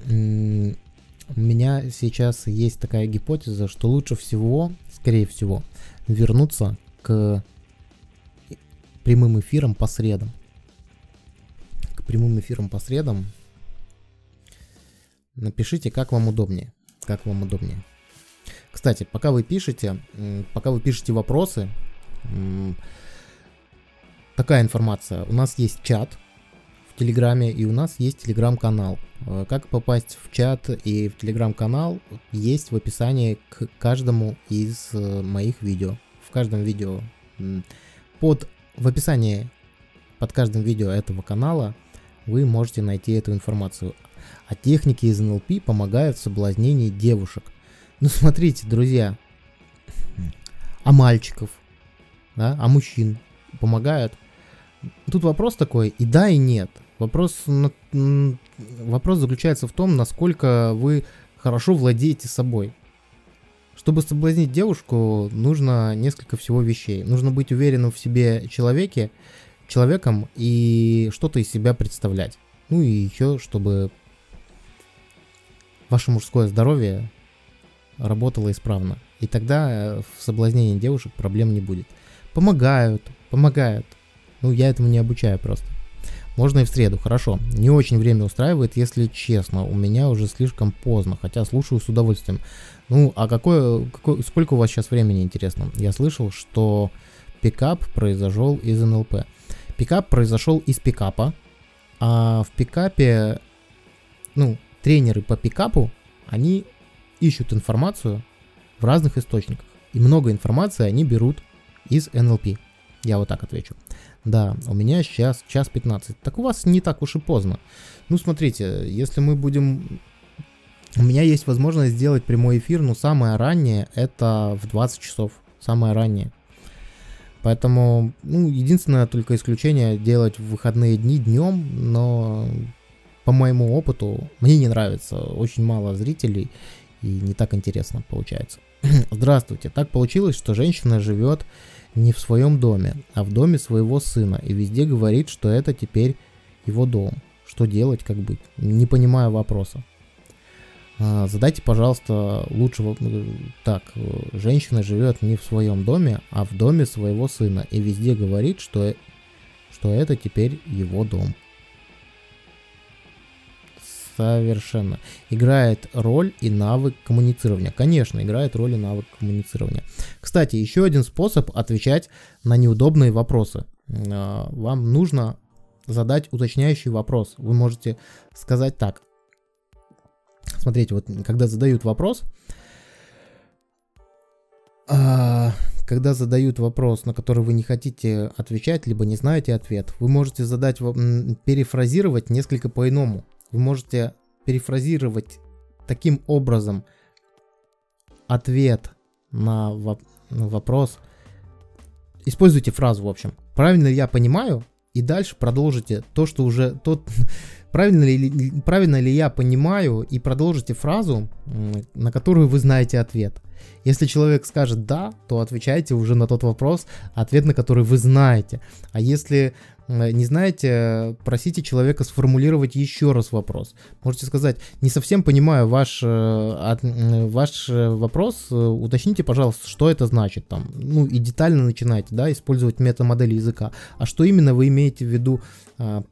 У меня сейчас есть такая гипотеза, что лучше всего, скорее всего, вернуться к прямым эфирам по средам. К прямым эфирам по средам. Напишите, как вам удобнее. Как вам удобнее. Кстати, пока вы пишете, пока вы пишете вопросы, такая информация. У нас есть чат в Телеграме и у нас есть Телеграм-канал. Э, как попасть в чат и в Телеграм-канал есть в описании к каждому из э, моих видео. В каждом видео под в описании под каждым видео этого канала вы можете найти эту информацию. А техники из НЛП помогают в соблазнении девушек. Ну смотрите, друзья, а мальчиков, да, а мужчин помогают. Тут вопрос такой, и да, и нет. Вопрос, вопрос заключается в том, насколько вы хорошо владеете собой. Чтобы соблазнить девушку, нужно несколько всего вещей. Нужно быть уверенным в себе человеке, человеком и что-то из себя представлять. Ну и еще, чтобы ваше мужское здоровье работала исправно. И тогда э, в соблазнении девушек проблем не будет. помогают, помогают. Ну, я этому не обучаю просто. Можно и в среду, хорошо. Не очень время устраивает, если честно. У меня уже слишком поздно, хотя слушаю с удовольствием. Ну, а какое, какое сколько у вас сейчас времени, интересно? Я слышал, что пикап произошел из НЛП. Пикап произошел из пикапа, а в пикапе, ну, тренеры по пикапу, они ищут информацию в разных источниках. И много информации они берут из НЛП. Я вот так отвечу. Да, у меня сейчас час 15. Так у вас не так уж и поздно. Ну, смотрите, если мы будем... У меня есть возможность сделать прямой эфир, но самое раннее это в 20 часов. Самое раннее. Поэтому, ну, единственное только исключение делать в выходные дни днем, но по моему опыту мне не нравится. Очень мало зрителей и не так интересно получается. Здравствуйте. Так получилось, что женщина живет не в своем доме, а в доме своего сына и везде говорит, что это теперь его дом. Что делать, как быть? Не понимаю вопроса. А, задайте, пожалуйста, лучше э, так. Э, женщина живет не в своем доме, а в доме своего сына и везде говорит, что, что это теперь его дом совершенно. Играет роль и навык коммуницирования. Конечно, играет роль и навык коммуницирования. Кстати, еще один способ отвечать на неудобные вопросы. А, вам нужно задать уточняющий вопрос. Вы можете сказать так. Смотрите, вот когда задают вопрос, а, когда задают вопрос, на который вы не хотите отвечать, либо не знаете ответ, вы можете задать, перефразировать несколько по-иному вы можете перефразировать таким образом ответ на, воп- на вопрос. Используйте фразу, в общем. Правильно ли я понимаю? И дальше продолжите то, что уже тот правильно ли, правильно ли я понимаю, и продолжите фразу, на которую вы знаете ответ. Если человек скажет да, то отвечайте уже на тот вопрос, ответ на который вы знаете. А если не знаете, просите человека сформулировать еще раз вопрос. Можете сказать, не совсем понимаю ваш, э, ваш э, вопрос, уточните, пожалуйста, что это значит там. Ну и детально начинайте, да, использовать метамодель языка. А что именно вы имеете в виду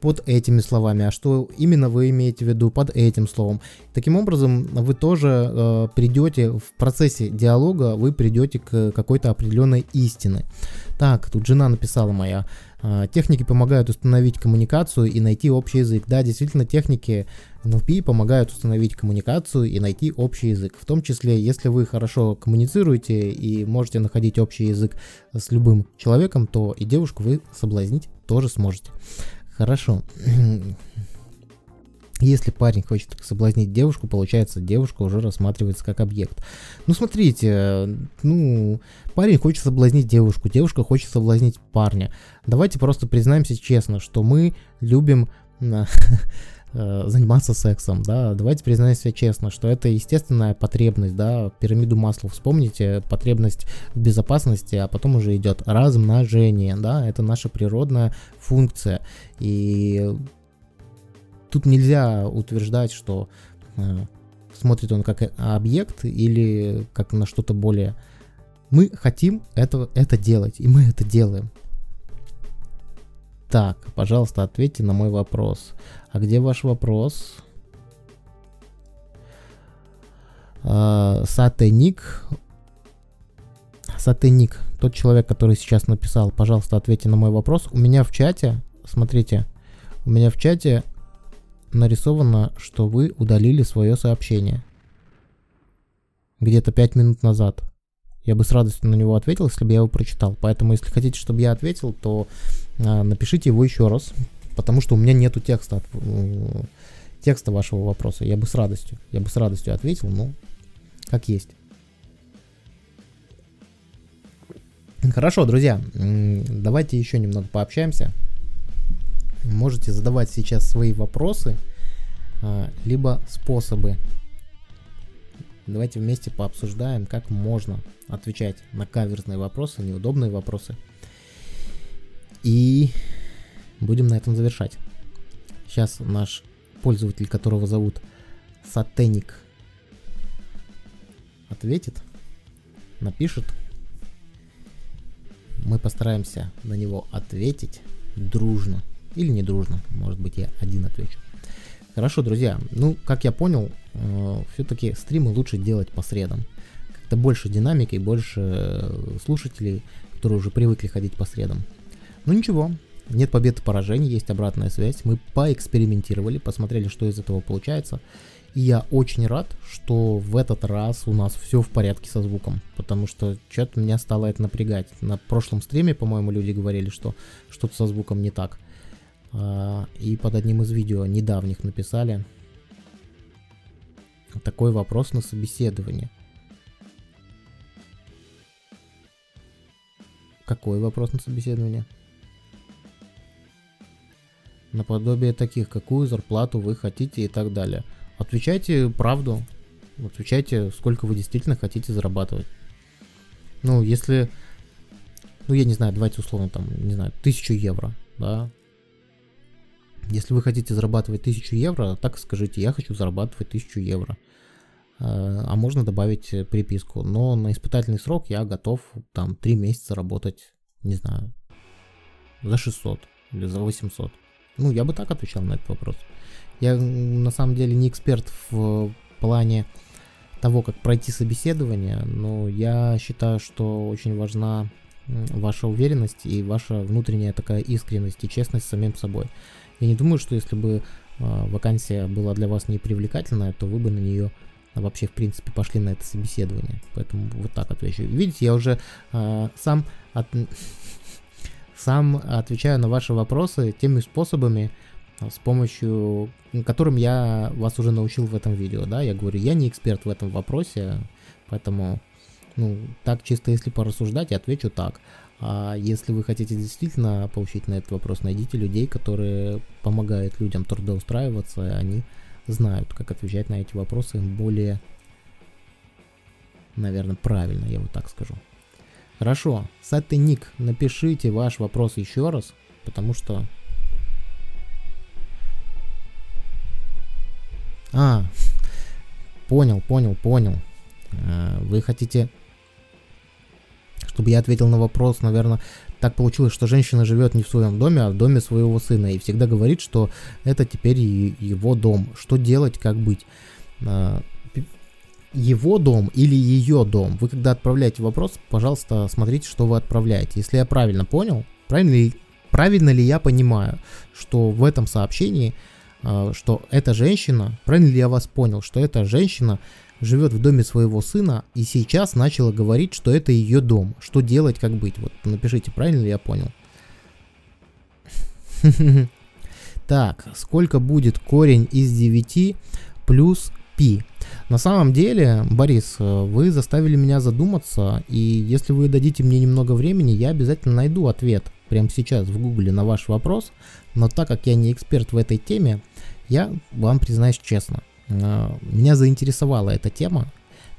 под этими словами, а что именно вы имеете в виду под этим словом. Таким образом, вы тоже придете в процессе диалога, вы придете к какой-то определенной истины. Так, тут жена написала моя. А, техники помогают установить коммуникацию и найти общий язык. Да, действительно, техники NLP помогают установить коммуникацию и найти общий язык. В том числе, если вы хорошо коммуницируете и можете находить общий язык с любым человеком, то и девушку вы соблазнить тоже сможете. Хорошо. Если парень хочет соблазнить девушку, получается, девушка уже рассматривается как объект. Ну, смотрите, ну, парень хочет соблазнить девушку, девушка хочет соблазнить парня. Давайте просто признаемся честно, что мы любим заниматься сексом, да, давайте признаемся честно, что это естественная потребность, да, пирамиду масла вспомните, потребность в безопасности, а потом уже идет размножение, да, это наша природная функция, и тут нельзя утверждать, что э, смотрит он как объект или как на что-то более. Мы хотим это, это делать, и мы это делаем. Так, пожалуйста, ответьте на мой вопрос. А где ваш вопрос? Uh, Сатеник. Сатеник, тот человек, который сейчас написал, пожалуйста, ответьте на мой вопрос. У меня в чате, смотрите, у меня в чате нарисовано, что вы удалили свое сообщение. Где-то 5 минут назад. Я бы с радостью на него ответил, если бы я его прочитал. Поэтому, если хотите, чтобы я ответил, то э, напишите его еще раз. Потому что у меня нету текста, от, э, текста вашего вопроса. Я бы с радостью. Я бы с радостью ответил, но как есть. Хорошо, друзья, давайте еще немного пообщаемся. Можете задавать сейчас свои вопросы, а, либо способы. Давайте вместе пообсуждаем, как можно отвечать на каверзные вопросы, неудобные вопросы. И будем на этом завершать. Сейчас наш пользователь, которого зовут Сатеник, ответит, напишет. мы постараемся на него ответить дружно. Или не дружно, может быть я один отвечу. Хорошо, друзья. Ну, как я понял, э, все-таки стримы лучше делать по средам. Как-то больше динамики, больше э, слушателей, которые уже привыкли ходить по средам. Ну ничего, нет побед и поражений, есть обратная связь. Мы поэкспериментировали, посмотрели, что из этого получается. И я очень рад, что в этот раз у нас все в порядке со звуком, потому что что-то меня стало это напрягать. На прошлом стриме, по-моему, люди говорили, что что-то со звуком не так. А, и под одним из видео недавних написали такой вопрос на собеседование. Какой вопрос на собеседование? Наподобие таких, какую зарплату вы хотите и так далее. Отвечайте правду. Отвечайте, сколько вы действительно хотите зарабатывать. Ну, если, ну, я не знаю, давайте условно там, не знаю, тысячу евро, да. Если вы хотите зарабатывать тысячу евро, так скажите, я хочу зарабатывать тысячу евро. А, а можно добавить приписку. Но на испытательный срок я готов там три месяца работать, не знаю, за 600 или за 800. Ну, я бы так отвечал на этот вопрос. Я на самом деле не эксперт в плане того, как пройти собеседование, но я считаю, что очень важна ваша уверенность и ваша внутренняя такая искренность и честность с самим собой. Я не думаю, что если бы э, вакансия была для вас непривлекательная, то вы бы на нее вообще, в принципе, пошли на это собеседование. Поэтому вот так отвечу. Видите, я уже э, сам, от... сам отвечаю на ваши вопросы теми способами, с помощью, которым я вас уже научил в этом видео, да, я говорю, я не эксперт в этом вопросе, поэтому, ну, так чисто если порассуждать, я отвечу так. А если вы хотите действительно получить на этот вопрос, найдите людей, которые помогают людям трудоустраиваться, они знают, как отвечать на эти вопросы более, наверное, правильно, я вот так скажу. Хорошо, Сатты Ник, напишите ваш вопрос еще раз, потому что А, понял, понял, понял. А, вы хотите, чтобы я ответил на вопрос, наверное, так получилось, что женщина живет не в своем доме, а в доме своего сына и всегда говорит, что это теперь его дом. Что делать, как быть? Его дом или ее дом? Вы когда отправляете вопрос, пожалуйста, смотрите, что вы отправляете. Если я правильно понял, правильно ли, правильно ли я понимаю, что в этом сообщении а, что эта женщина, правильно ли я вас понял, что эта женщина живет в доме своего сына и сейчас начала говорить, что это ее дом. Что делать, как быть? Вот напишите, правильно ли я понял. Так, сколько будет корень из 9 плюс пи? На самом деле, Борис, вы заставили меня задуматься, и если вы дадите мне немного времени, я обязательно найду ответ прямо сейчас в гугле на ваш вопрос, но так как я не эксперт в этой теме, я вам признаюсь честно, э, меня заинтересовала эта тема,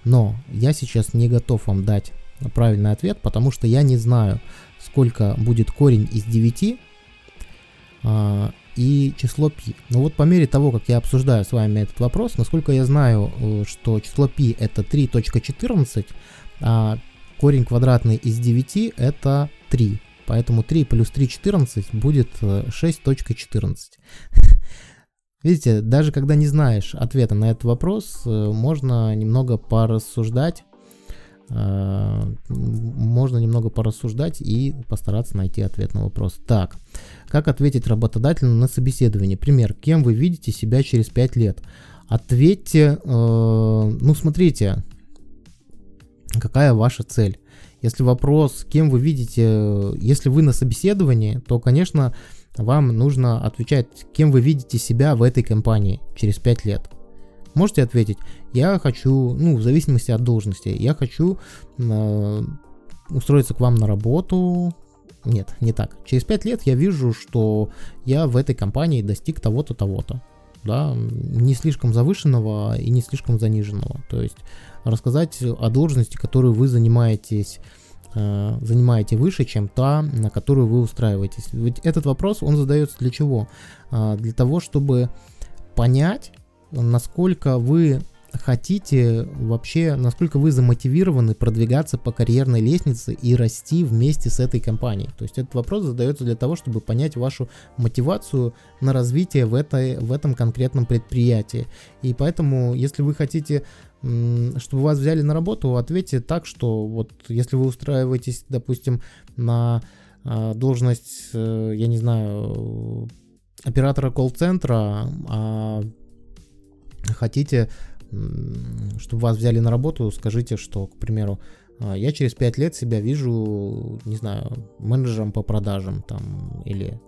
но я сейчас не готов вам дать правильный ответ, потому что я не знаю, сколько будет корень из 9 э, и число π. Но вот по мере того, как я обсуждаю с вами этот вопрос, насколько я знаю, э, что число π это 3.14, а корень квадратный из 9 это 3. Поэтому 3 плюс 3, 14 будет 6.14. Видите, даже когда не знаешь ответа на этот вопрос, э, можно немного порассуждать, э, можно немного порассуждать и постараться найти ответ на вопрос. Так, как ответить работодателю на собеседование? Пример, кем вы видите себя через 5 лет? Ответьте, э, ну смотрите, какая ваша цель. Если вопрос, кем вы видите, если вы на собеседовании, то, конечно, вам нужно отвечать, кем вы видите себя в этой компании через 5 лет. Можете ответить, я хочу, ну, в зависимости от должности, я хочу э, устроиться к вам на работу. Нет, не так. Через 5 лет я вижу, что я в этой компании достиг того-то, того-то. Да, не слишком завышенного и не слишком заниженного. То есть рассказать о должности, которую вы занимаетесь Э, занимаете выше, чем та, на которую вы устраиваетесь. Ведь этот вопрос, он задается для чего? А, для того, чтобы понять, насколько вы хотите вообще, насколько вы замотивированы продвигаться по карьерной лестнице и расти вместе с этой компанией. То есть этот вопрос задается для того, чтобы понять вашу мотивацию на развитие в, этой, в этом конкретном предприятии. И поэтому, если вы хотите чтобы вас взяли на работу, ответьте так, что вот если вы устраиваетесь, допустим, на а, должность, э, я не знаю, оператора колл-центра, а хотите, чтобы вас взяли на работу, скажите, что, к примеру, а, я через 5 лет себя вижу, не знаю, менеджером по продажам там, или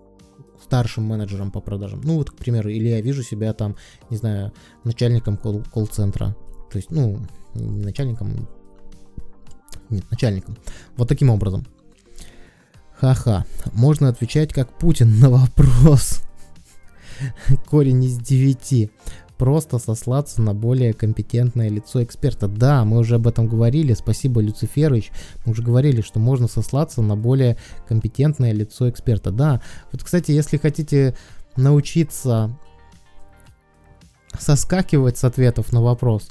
старшим менеджером по продажам. Ну вот, к примеру, или я вижу себя там, не знаю, начальником колл-центра. То есть, ну, начальником, нет, начальником. Вот таким образом. Ха-ха. Можно отвечать как Путин на вопрос. Корень из девяти. Просто сослаться на более компетентное лицо эксперта. Да, мы уже об этом говорили. Спасибо, Люциферович. Мы уже говорили, что можно сослаться на более компетентное лицо эксперта. Да. Вот, кстати, если хотите научиться соскакивать с ответов на вопрос,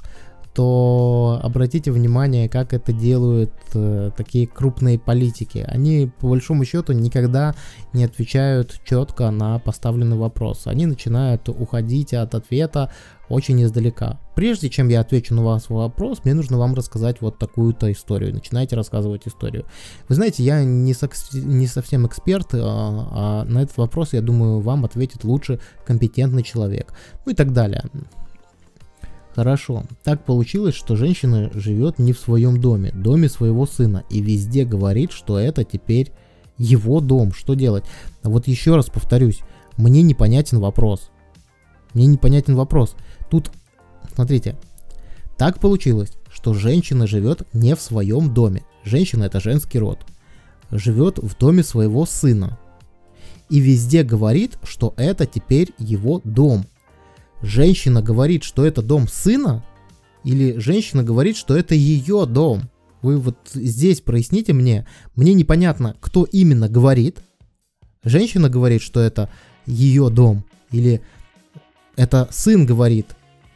то обратите внимание, как это делают э, такие крупные политики. Они, по большому счету, никогда не отвечают четко на поставленный вопрос. Они начинают уходить от ответа очень издалека. Прежде чем я отвечу на ваш вопрос, мне нужно вам рассказать вот такую-то историю. Начинайте рассказывать историю. Вы знаете, я не, со- не совсем эксперт, а, а на этот вопрос, я думаю, вам ответит лучше компетентный человек. Ну и так далее. Хорошо. Так получилось, что женщина живет не в своем доме, доме своего сына, и везде говорит, что это теперь его дом. Что делать? Вот еще раз повторюсь, мне непонятен вопрос. Мне непонятен вопрос. Тут, смотрите, так получилось, что женщина живет не в своем доме. Женщина это женский род. Живет в доме своего сына. И везде говорит, что это теперь его дом женщина говорит, что это дом сына, или женщина говорит, что это ее дом. Вы вот здесь проясните мне. Мне непонятно, кто именно говорит. Женщина говорит, что это ее дом, или это сын говорит,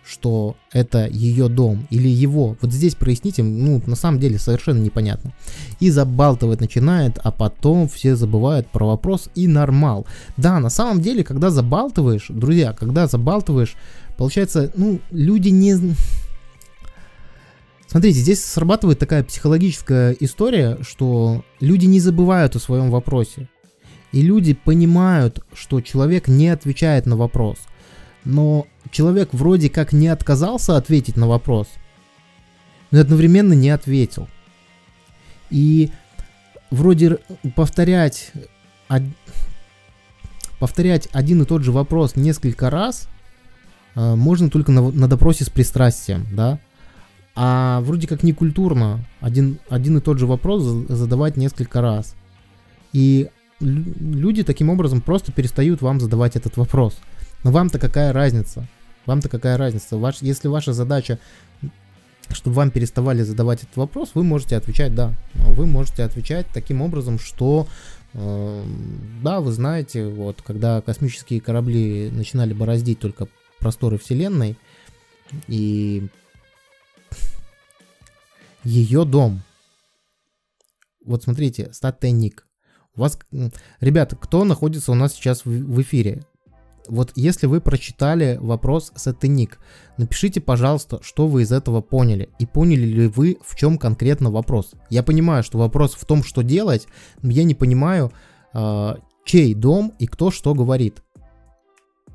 что это ее дом или его. Вот здесь проясните, ну, на самом деле совершенно непонятно. И забалтывать начинает, а потом все забывают про вопрос и нормал. Да, на самом деле, когда забалтываешь, друзья, когда забалтываешь, получается, ну, люди не... Смотрите, здесь срабатывает такая психологическая история, что люди не забывают о своем вопросе. И люди понимают, что человек не отвечает на вопрос – но человек вроде как не отказался ответить на вопрос, но одновременно не ответил. И вроде повторять, повторять один и тот же вопрос несколько раз э, можно только на, на допросе с пристрастием, да? А вроде как не культурно один, один и тот же вопрос задавать несколько раз. И люди таким образом просто перестают вам задавать этот вопрос. Но вам-то какая разница? Вам-то какая разница? Ваш, если ваша задача, чтобы вам переставали задавать этот вопрос, вы можете отвечать «да». Вы можете отвечать таким образом, что э, да, вы знаете, вот когда космические корабли начинали бороздить только просторы Вселенной, и ее дом. Вот смотрите, статенник. У вас, ребята, кто находится у нас сейчас в, в эфире? Вот если вы прочитали вопрос сатаник, напишите, пожалуйста, что вы из этого поняли. И поняли ли вы, в чем конкретно вопрос. Я понимаю, что вопрос в том, что делать, но я не понимаю, э, чей дом и кто что говорит.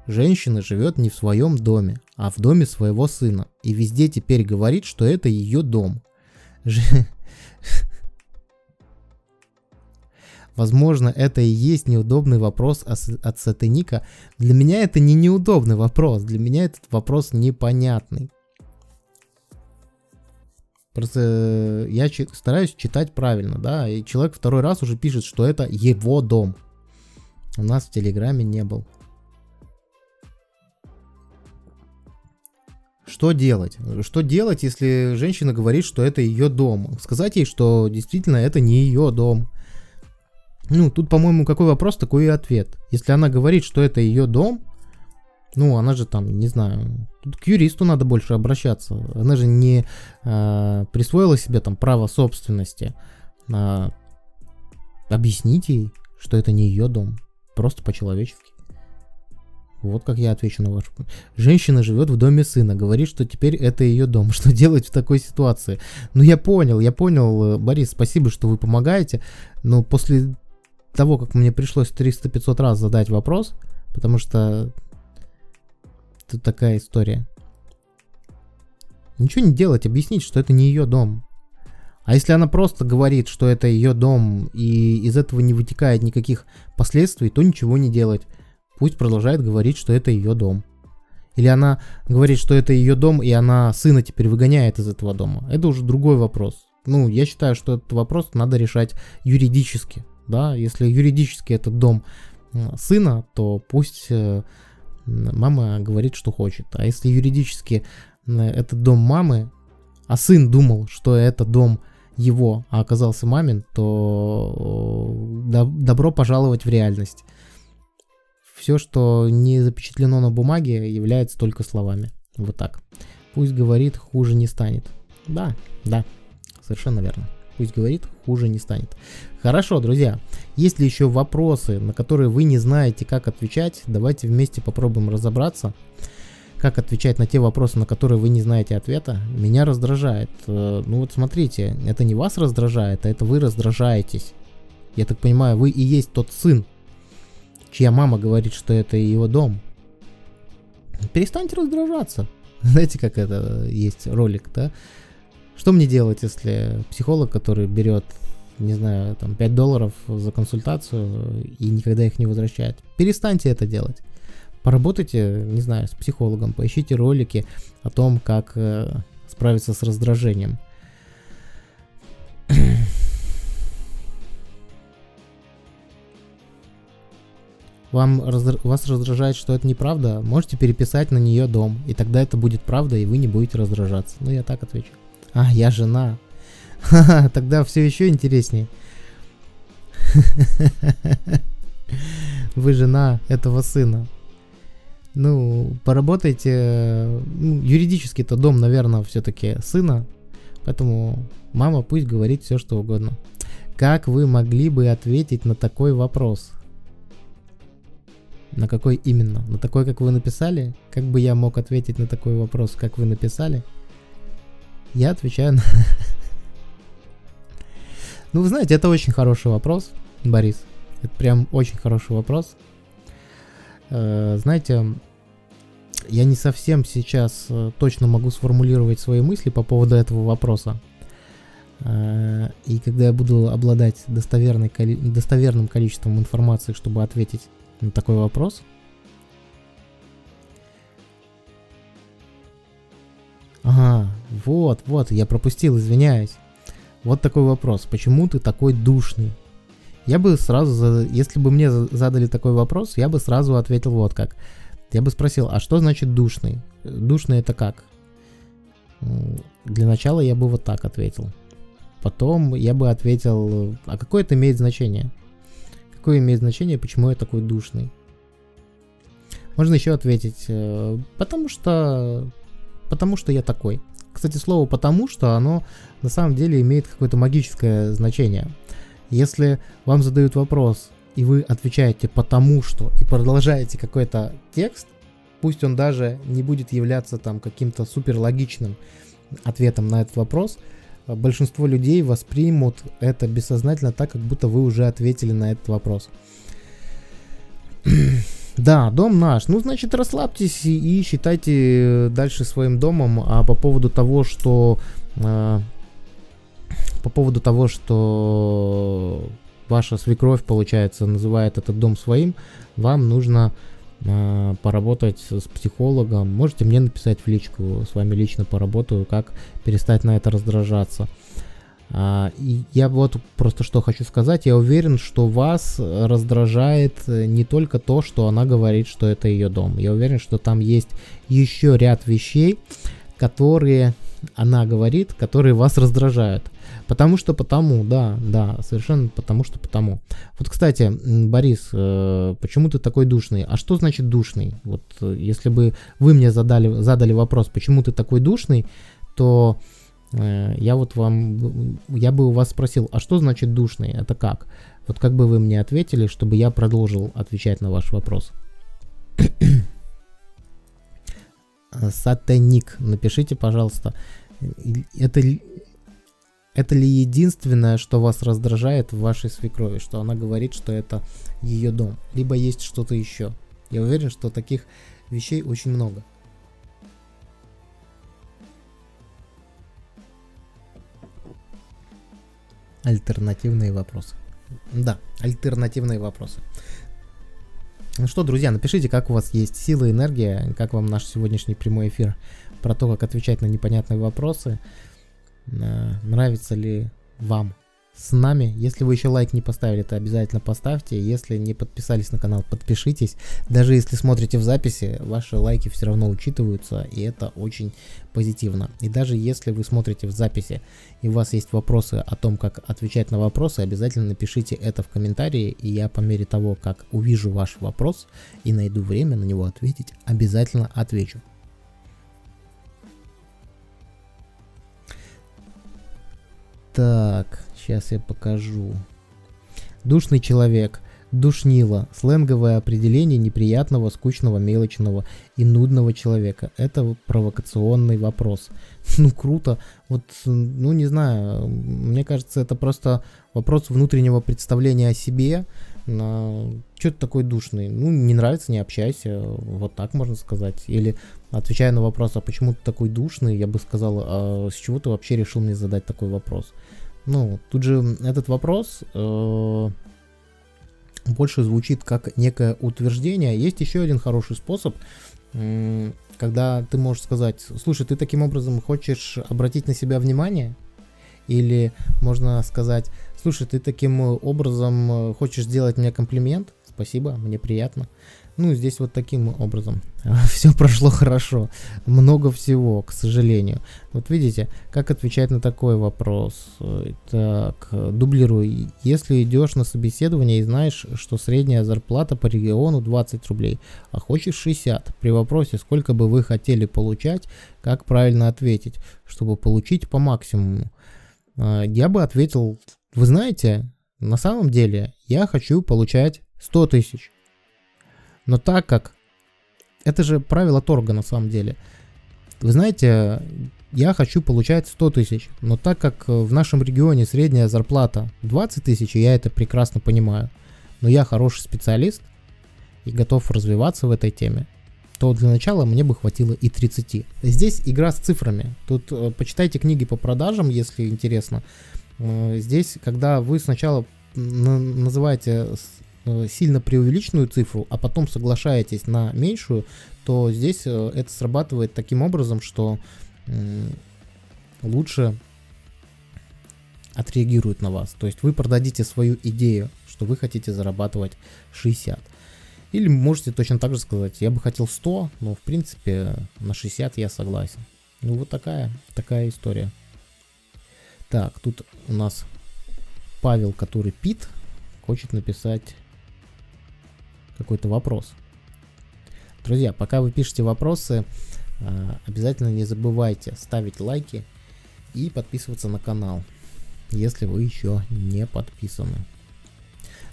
Женщина живет не в своем доме, а в доме своего сына. И везде теперь говорит, что это ее дом. Возможно, это и есть неудобный вопрос от сатаника. Для меня это не неудобный вопрос, для меня этот вопрос непонятный. Просто э, я стараюсь читать правильно, да, и человек второй раз уже пишет, что это его дом. У нас в Телеграме не был. Что делать? Что делать, если женщина говорит, что это ее дом? Сказать ей, что действительно это не ее дом. Ну, тут, по-моему, какой вопрос, такой и ответ. Если она говорит, что это ее дом, Ну, она же там, не знаю, тут к юристу надо больше обращаться. Она же не э, присвоила себе там право собственности. А, объясните ей, что это не ее дом. Просто по-человечески. Вот как я отвечу на ваш Женщина живет в доме сына, говорит, что теперь это ее дом. Что делать в такой ситуации? Ну, я понял, я понял, Борис, спасибо, что вы помогаете. Но после того, как мне пришлось 300-500 раз задать вопрос, потому что тут такая история. Ничего не делать, объяснить, что это не ее дом. А если она просто говорит, что это ее дом, и из этого не вытекает никаких последствий, то ничего не делать. Пусть продолжает говорить, что это ее дом. Или она говорит, что это ее дом, и она сына теперь выгоняет из этого дома. Это уже другой вопрос. Ну, я считаю, что этот вопрос надо решать юридически. Да, если юридически этот дом сына, то пусть э, мама говорит, что хочет. А если юридически этот дом мамы, а сын думал, что это дом его, а оказался мамин, то добро пожаловать в реальность. Все, что не запечатлено на бумаге, является только словами. Вот так. Пусть говорит, хуже не станет. Да, да, совершенно верно. Пусть говорит, хуже не станет. Хорошо, друзья. Есть ли еще вопросы, на которые вы не знаете, как отвечать? Давайте вместе попробуем разобраться. Как отвечать на те вопросы, на которые вы не знаете ответа, меня раздражает. Э, ну вот смотрите, это не вас раздражает, а это вы раздражаетесь. Я так понимаю, вы и есть тот сын, чья мама говорит, что это его дом. Перестаньте раздражаться. Знаете, как это есть ролик, да? Что мне делать, если психолог, который берет, не знаю, там 5 долларов за консультацию и никогда их не возвращает? Перестаньте это делать. Поработайте, не знаю, с психологом, поищите ролики о том, как э, справиться с раздражением. Вам вас раздражает, что это неправда, можете переписать на нее дом, и тогда это будет правда, и вы не будете раздражаться. Ну, я так отвечу. А, я жена. Ха-ха, тогда все еще интереснее. Вы жена этого сына. Ну, поработайте. Ну, юридически это дом, наверное, все-таки сына. Поэтому мама пусть говорит все, что угодно. Как вы могли бы ответить на такой вопрос? На какой именно? На такой, как вы написали? Как бы я мог ответить на такой вопрос, как вы написали? Я отвечаю на... Ну, вы знаете, это очень хороший вопрос, Борис. Это прям очень хороший вопрос. Э, знаете, я не совсем сейчас э, точно могу сформулировать свои мысли по поводу этого вопроса. Э, и когда я буду обладать достоверной, достоверным количеством информации, чтобы ответить на такой вопрос, Ага, вот, вот, я пропустил, извиняюсь. Вот такой вопрос. Почему ты такой душный? Я бы сразу, если бы мне задали такой вопрос, я бы сразу ответил вот как. Я бы спросил, а что значит душный? Душный это как? Для начала я бы вот так ответил. Потом я бы ответил, а какое это имеет значение? Какое имеет значение, почему я такой душный? Можно еще ответить, э, потому что потому что я такой. Кстати, слово «потому что» оно на самом деле имеет какое-то магическое значение. Если вам задают вопрос, и вы отвечаете «потому что» и продолжаете какой-то текст, пусть он даже не будет являться там каким-то супер логичным ответом на этот вопрос, большинство людей воспримут это бессознательно так, как будто вы уже ответили на этот вопрос. Да, дом наш. Ну, значит, расслабьтесь и считайте дальше своим домом. А по поводу того, что... Э, по поводу того, что ваша свекровь, получается, называет этот дом своим, вам нужно э, поработать с психологом. Можете мне написать в личку, с вами лично поработаю, как перестать на это раздражаться. И я вот просто что хочу сказать, я уверен, что вас раздражает э, не только то, что она говорит, что это ее дом. Я уверен, что там есть еще ряд вещей, которые она говорит, которые вас раздражают. Потому что потому, да, да, совершенно потому что потому. Вот, кстати, Борис, э, почему ты такой душный? А что значит душный? Вот э, если бы вы мне задали, задали вопрос, почему ты такой душный, то э, я вот вам, я бы у вас спросил, а что значит душный? Это как? Вот как бы вы мне ответили, чтобы я продолжил отвечать на ваш вопрос. Сатаник, напишите, пожалуйста, это, это ли единственное, что вас раздражает в вашей свекрови, что она говорит, что это ее дом, либо есть что-то еще? Я уверен, что таких вещей очень много. Альтернативные вопросы. Да, альтернативные вопросы. Ну что, друзья, напишите, как у вас есть сила, энергия, как вам наш сегодняшний прямой эфир про то, как отвечать на непонятные вопросы. Э, нравится ли вам с нами. Если вы еще лайк не поставили, то обязательно поставьте. Если не подписались на канал, подпишитесь. Даже если смотрите в записи, ваши лайки все равно учитываются, и это очень позитивно. И даже если вы смотрите в записи, и у вас есть вопросы о том, как отвечать на вопросы, обязательно напишите это в комментарии, и я по мере того, как увижу ваш вопрос и найду время на него ответить, обязательно отвечу. Так, сейчас я покажу. Душный человек. Душнило. Сленговое определение неприятного, скучного, мелочного и нудного человека. Это провокационный вопрос. Ну, круто. Вот, ну, не знаю. Мне кажется, это просто вопрос внутреннего представления о себе. На... Что ты такой душный? Ну, не нравится, не общайся. Вот так можно сказать. Или отвечая на вопрос, а почему ты такой душный, я бы сказал, а с чего ты вообще решил мне задать такой вопрос? Ну, тут же этот вопрос э, больше звучит как некое утверждение. Есть еще один хороший способ, э, когда ты можешь сказать, слушай, ты таким образом хочешь обратить на себя внимание? Или можно сказать, слушай, ты таким образом э, хочешь сделать мне комплимент? Спасибо, мне приятно. Ну, здесь вот таким образом. Все прошло хорошо. Много всего, к сожалению. Вот видите, как отвечать на такой вопрос. Так, дублирую. Если идешь на собеседование и знаешь, что средняя зарплата по региону 20 рублей, а хочешь 60, при вопросе, сколько бы вы хотели получать, как правильно ответить, чтобы получить по максимуму, а, я бы ответил, вы знаете, на самом деле я хочу получать 100 тысяч. Но так как... Это же правило торга на самом деле. Вы знаете, я хочу получать 100 тысяч, но так как в нашем регионе средняя зарплата 20 тысяч, я это прекрасно понимаю, но я хороший специалист и готов развиваться в этой теме, то для начала мне бы хватило и 30. Здесь игра с цифрами. Тут э, почитайте книги по продажам, если интересно. Э, здесь, когда вы сначала называете Э, сильно преувеличенную цифру, а потом соглашаетесь на меньшую, то здесь э, это срабатывает таким образом, что лучше отреагируют на вас. То есть вы продадите свою идею, что вы хотите зарабатывать 60. Или можете точно так же сказать, я бы хотел 100, но в принципе на 60 я согласен. Ну вот такая, такая история. Так, тут у нас Павел, который пит, хочет написать какой-то вопрос. Друзья, пока вы пишете вопросы, а, обязательно не забывайте ставить лайки и подписываться на канал, если вы еще не подписаны.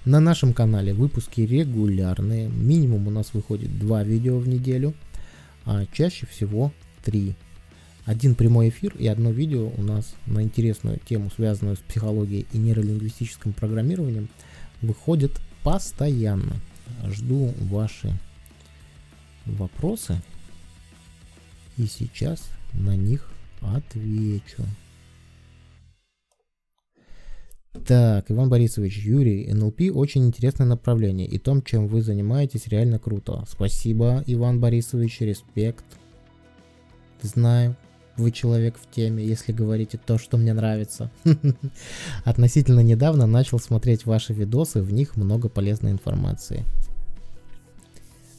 На нашем канале выпуски регулярные, минимум у нас выходит 2 видео в неделю, а чаще всего 3. Один прямой эфир и одно видео у нас на интересную тему, связанную с психологией и нейролингвистическим программированием, выходит постоянно жду ваши вопросы и сейчас на них отвечу. Так, Иван Борисович, Юрий, НЛП очень интересное направление, и том, чем вы занимаетесь, реально круто. Спасибо, Иван Борисович, респект. Знаю, вы человек в теме, если говорите то, что мне нравится. Относительно недавно начал смотреть ваши видосы, в них много полезной информации.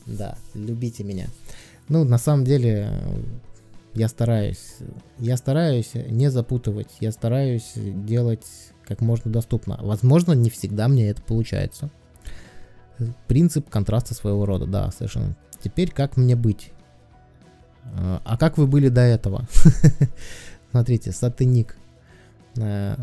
Да, любите меня. Ну, на самом деле, Я стараюсь. Я стараюсь не запутывать. Я стараюсь делать как можно доступно. Возможно, не всегда мне это получается. Принцип контраста своего рода, да, совершенно. Теперь как мне быть? А, а как вы были до этого? Смотрите, сатыник. А,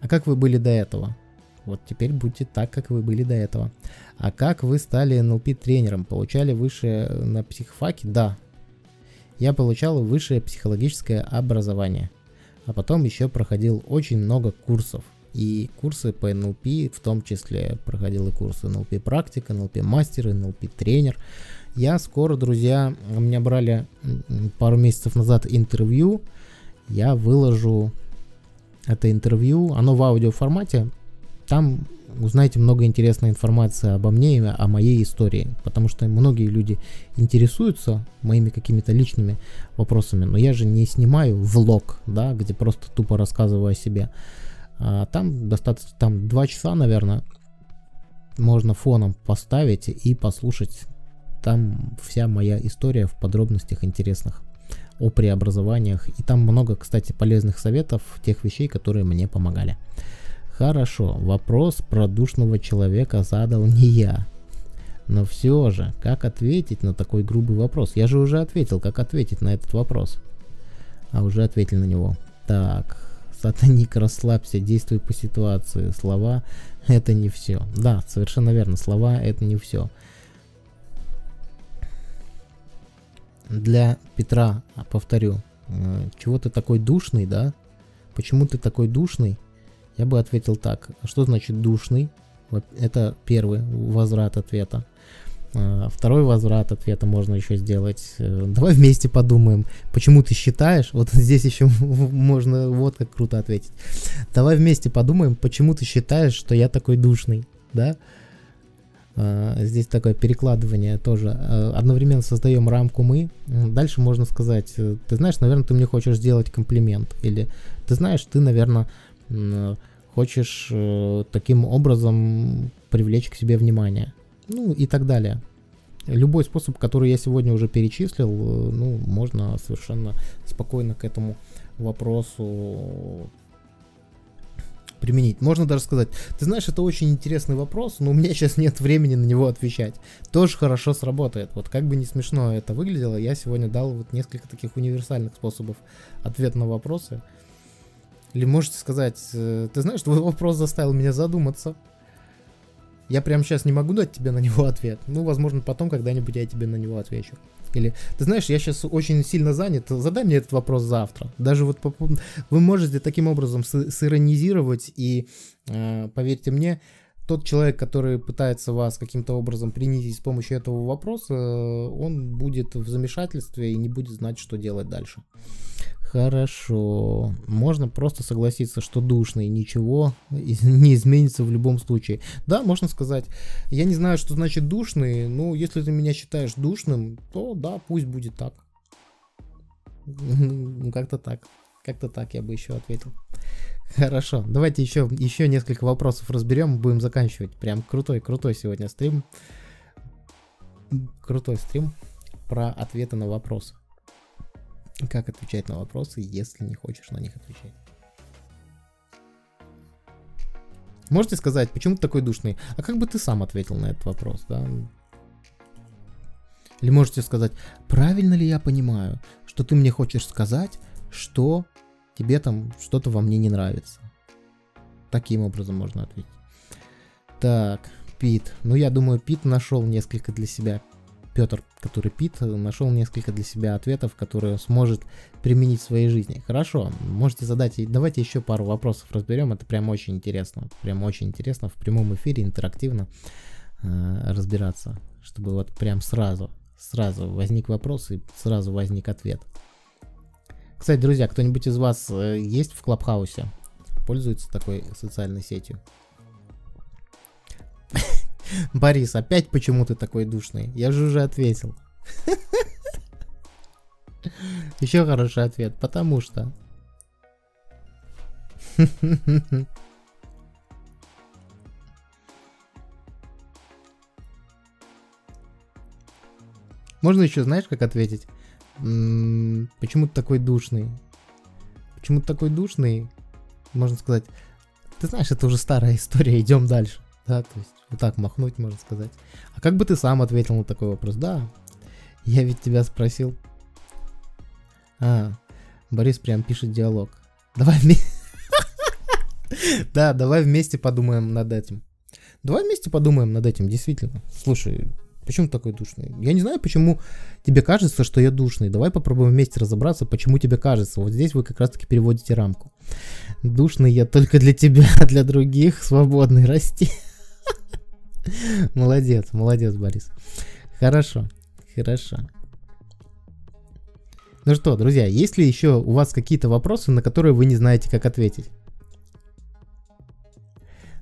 а как вы были до этого? Вот теперь будьте так, как вы были до этого. А как вы стали NLP тренером? Получали высшее на психфаке? Да. Я получал высшее психологическое образование. А потом еще проходил очень много курсов. И курсы по NLP, в том числе проходил и курсы NLP практика, NLP мастер, NLP тренер. Я скоро, друзья, у меня брали пару месяцев назад интервью. Я выложу это интервью, оно в аудиоформате. Там узнаете много интересной информации обо мне и о моей истории, потому что многие люди интересуются моими какими-то личными вопросами, но я же не снимаю влог, да, где просто тупо рассказываю о себе. А там достаточно, там два часа, наверное, можно фоном поставить и послушать. Там вся моя история в подробностях интересных о преобразованиях. И там много, кстати, полезных советов, тех вещей, которые мне помогали. Хорошо, вопрос про душного человека задал не я. Но все же, как ответить на такой грубый вопрос? Я же уже ответил, как ответить на этот вопрос. А уже ответил на него. Так, сатаник, расслабься, действуй по ситуации. Слова — это не все. Да, совершенно верно, слова — это не все. Для Петра, повторю, э, чего ты такой душный, да? Почему ты такой душный? Я бы ответил так. Что значит душный? Это первый возврат ответа. А, второй возврат ответа можно еще сделать. Э, давай вместе подумаем, почему ты считаешь, вот здесь еще можно вот как круто ответить. Давай вместе подумаем, почему ты считаешь, что я такой душный, да? А, здесь такое перекладывание тоже. А, одновременно создаем рамку мы. Дальше можно сказать, э, ты знаешь, наверное, ты мне хочешь сделать комплимент. Или ты знаешь, ты, наверное, хочешь э, таким образом привлечь к себе внимание. Ну и так далее. Любой способ, который я сегодня уже перечислил, э, ну, можно совершенно спокойно к этому вопросу применить. Можно даже сказать, ты знаешь, это очень интересный вопрос, но у меня сейчас нет времени на него отвечать. Тоже хорошо сработает. Вот как бы не смешно это выглядело, я сегодня дал вот несколько таких универсальных способов ответа на вопросы. Или можете сказать, э, ты знаешь, твой вопрос заставил меня задуматься. Я прямо сейчас не могу дать тебе на него ответ. Ну, возможно, потом когда-нибудь я тебе на него отвечу. Или, ты знаешь, я сейчас очень сильно занят, задай мне этот вопрос завтра. Даже вот вы можете таким образом сиронизировать и, э, поверьте мне, тот человек, который пытается вас каким-то образом принизить с помощью этого вопроса, он будет в замешательстве и не будет знать, что делать дальше. Хорошо. Можно просто согласиться, что душный, ничего не изменится в любом случае. Да, можно сказать. Я не знаю, что значит душный, но если ты меня считаешь душным, то да, пусть будет так. Ну, как-то так. Как-то так я бы еще ответил. Хорошо, давайте еще, еще несколько вопросов разберем, будем заканчивать. Прям крутой, крутой сегодня стрим. Крутой стрим про ответы на вопросы. Как отвечать на вопросы, если не хочешь на них отвечать? Можете сказать, почему ты такой душный? А как бы ты сам ответил на этот вопрос, да? Или можете сказать, правильно ли я понимаю, что ты мне хочешь сказать, что тебе там что-то во мне не нравится? Таким образом можно ответить. Так, Пит. Ну, я думаю, Пит нашел несколько для себя Петр, который Пит, нашел несколько для себя ответов, которые сможет применить в своей жизни. Хорошо, можете задать, давайте еще пару вопросов разберем, это прям очень интересно, прям очень интересно в прямом эфире интерактивно э, разбираться, чтобы вот прям сразу, сразу возник вопрос и сразу возник ответ. Кстати, друзья, кто-нибудь из вас э, есть в Клабхаусе? Пользуется такой социальной сетью? Борис, опять почему ты такой душный? Я же уже ответил. Еще хороший ответ, потому что. Можно еще, знаешь, как ответить? Почему ты такой душный? Почему ты такой душный? Можно сказать, ты знаешь, это уже старая история, идем дальше. Да, то есть вот так махнуть, можно сказать. А как бы ты сам ответил на такой вопрос? Да, я ведь тебя спросил. А, Борис прям пишет диалог. Давай вместе... Да, давай вместе подумаем над этим. Давай вместе подумаем над этим, действительно. Слушай, почему ты такой душный? Я не знаю, почему тебе кажется, что я душный. Давай попробуем вместе разобраться, почему тебе кажется. Вот здесь вы как раз-таки переводите рамку. Душный я только для тебя, а для других свободный. Расти. Молодец, молодец, Борис. Хорошо, хорошо. Ну что, друзья, есть ли еще у вас какие-то вопросы, на которые вы не знаете, как ответить?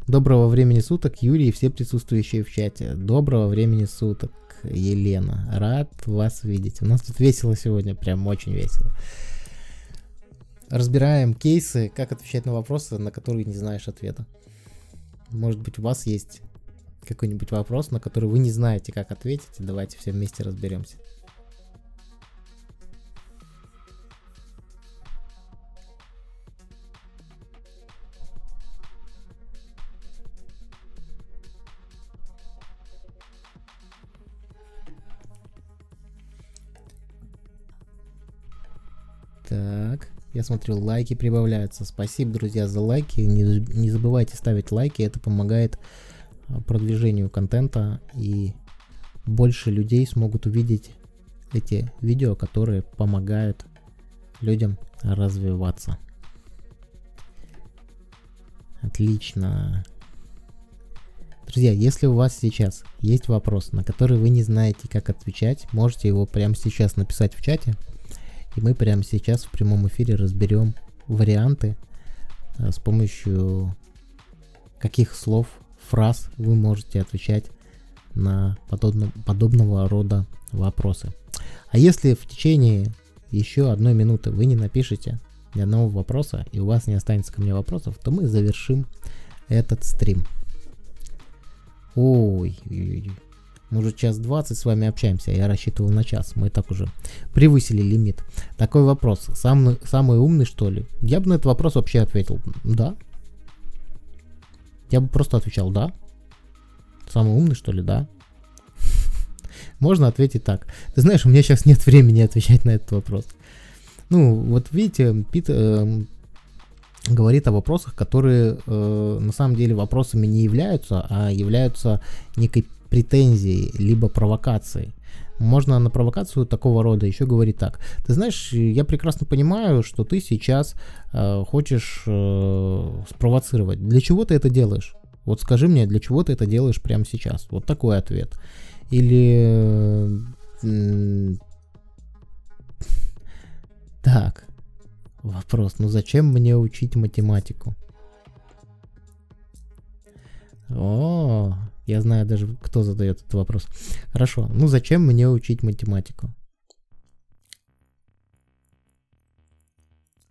Доброго времени суток, Юрий и все присутствующие в чате. Доброго времени суток, Елена. Рад вас видеть. У нас тут весело сегодня, прям очень весело. Разбираем кейсы, как отвечать на вопросы, на которые не знаешь ответа. Может быть, у вас есть какой-нибудь вопрос, на который вы не знаете, как ответить. Давайте все вместе разберемся. Так, я смотрю, лайки прибавляются. Спасибо, друзья, за лайки. Не, не забывайте ставить лайки, это помогает а, продвижению контента и больше людей смогут увидеть эти видео, которые помогают людям развиваться. Отлично. Друзья, если у вас сейчас есть вопрос, на который вы не знаете, как отвечать, можете его прямо сейчас написать в чате. И мы прямо сейчас в прямом эфире разберем варианты, э, с помощью каких слов, фраз вы можете отвечать на подобно, подобного рода вопросы. А если в течение еще одной минуты вы не напишете ни одного вопроса и у вас не останется ко мне вопросов, то мы завершим этот стрим. Ой, ой, ой. Мы уже час 20 с вами общаемся, я рассчитывал на час. Мы так уже превысили лимит. Такой вопрос. Самый, самый умный, что ли? Я бы на этот вопрос вообще ответил. Да. Я бы просто отвечал да. Самый умный, что ли? Да. Можно ответить так. Ты знаешь, у меня сейчас нет времени отвечать на этот вопрос. Ну, вот видите, Пит э, говорит о вопросах, которые э, на самом деле вопросами не являются, а являются некой претензией, либо провокацией. Можно на провокацию такого рода еще говорить так. Ты знаешь, я прекрасно понимаю, что ты сейчас э, хочешь э, спровоцировать. Для чего ты это делаешь? Вот скажи мне, для чего ты это делаешь прямо сейчас? Вот такой ответ. Или... Э, так, вопрос. Ну зачем мне учить математику? О, я знаю даже, кто задает этот вопрос. Хорошо. Ну зачем мне учить математику?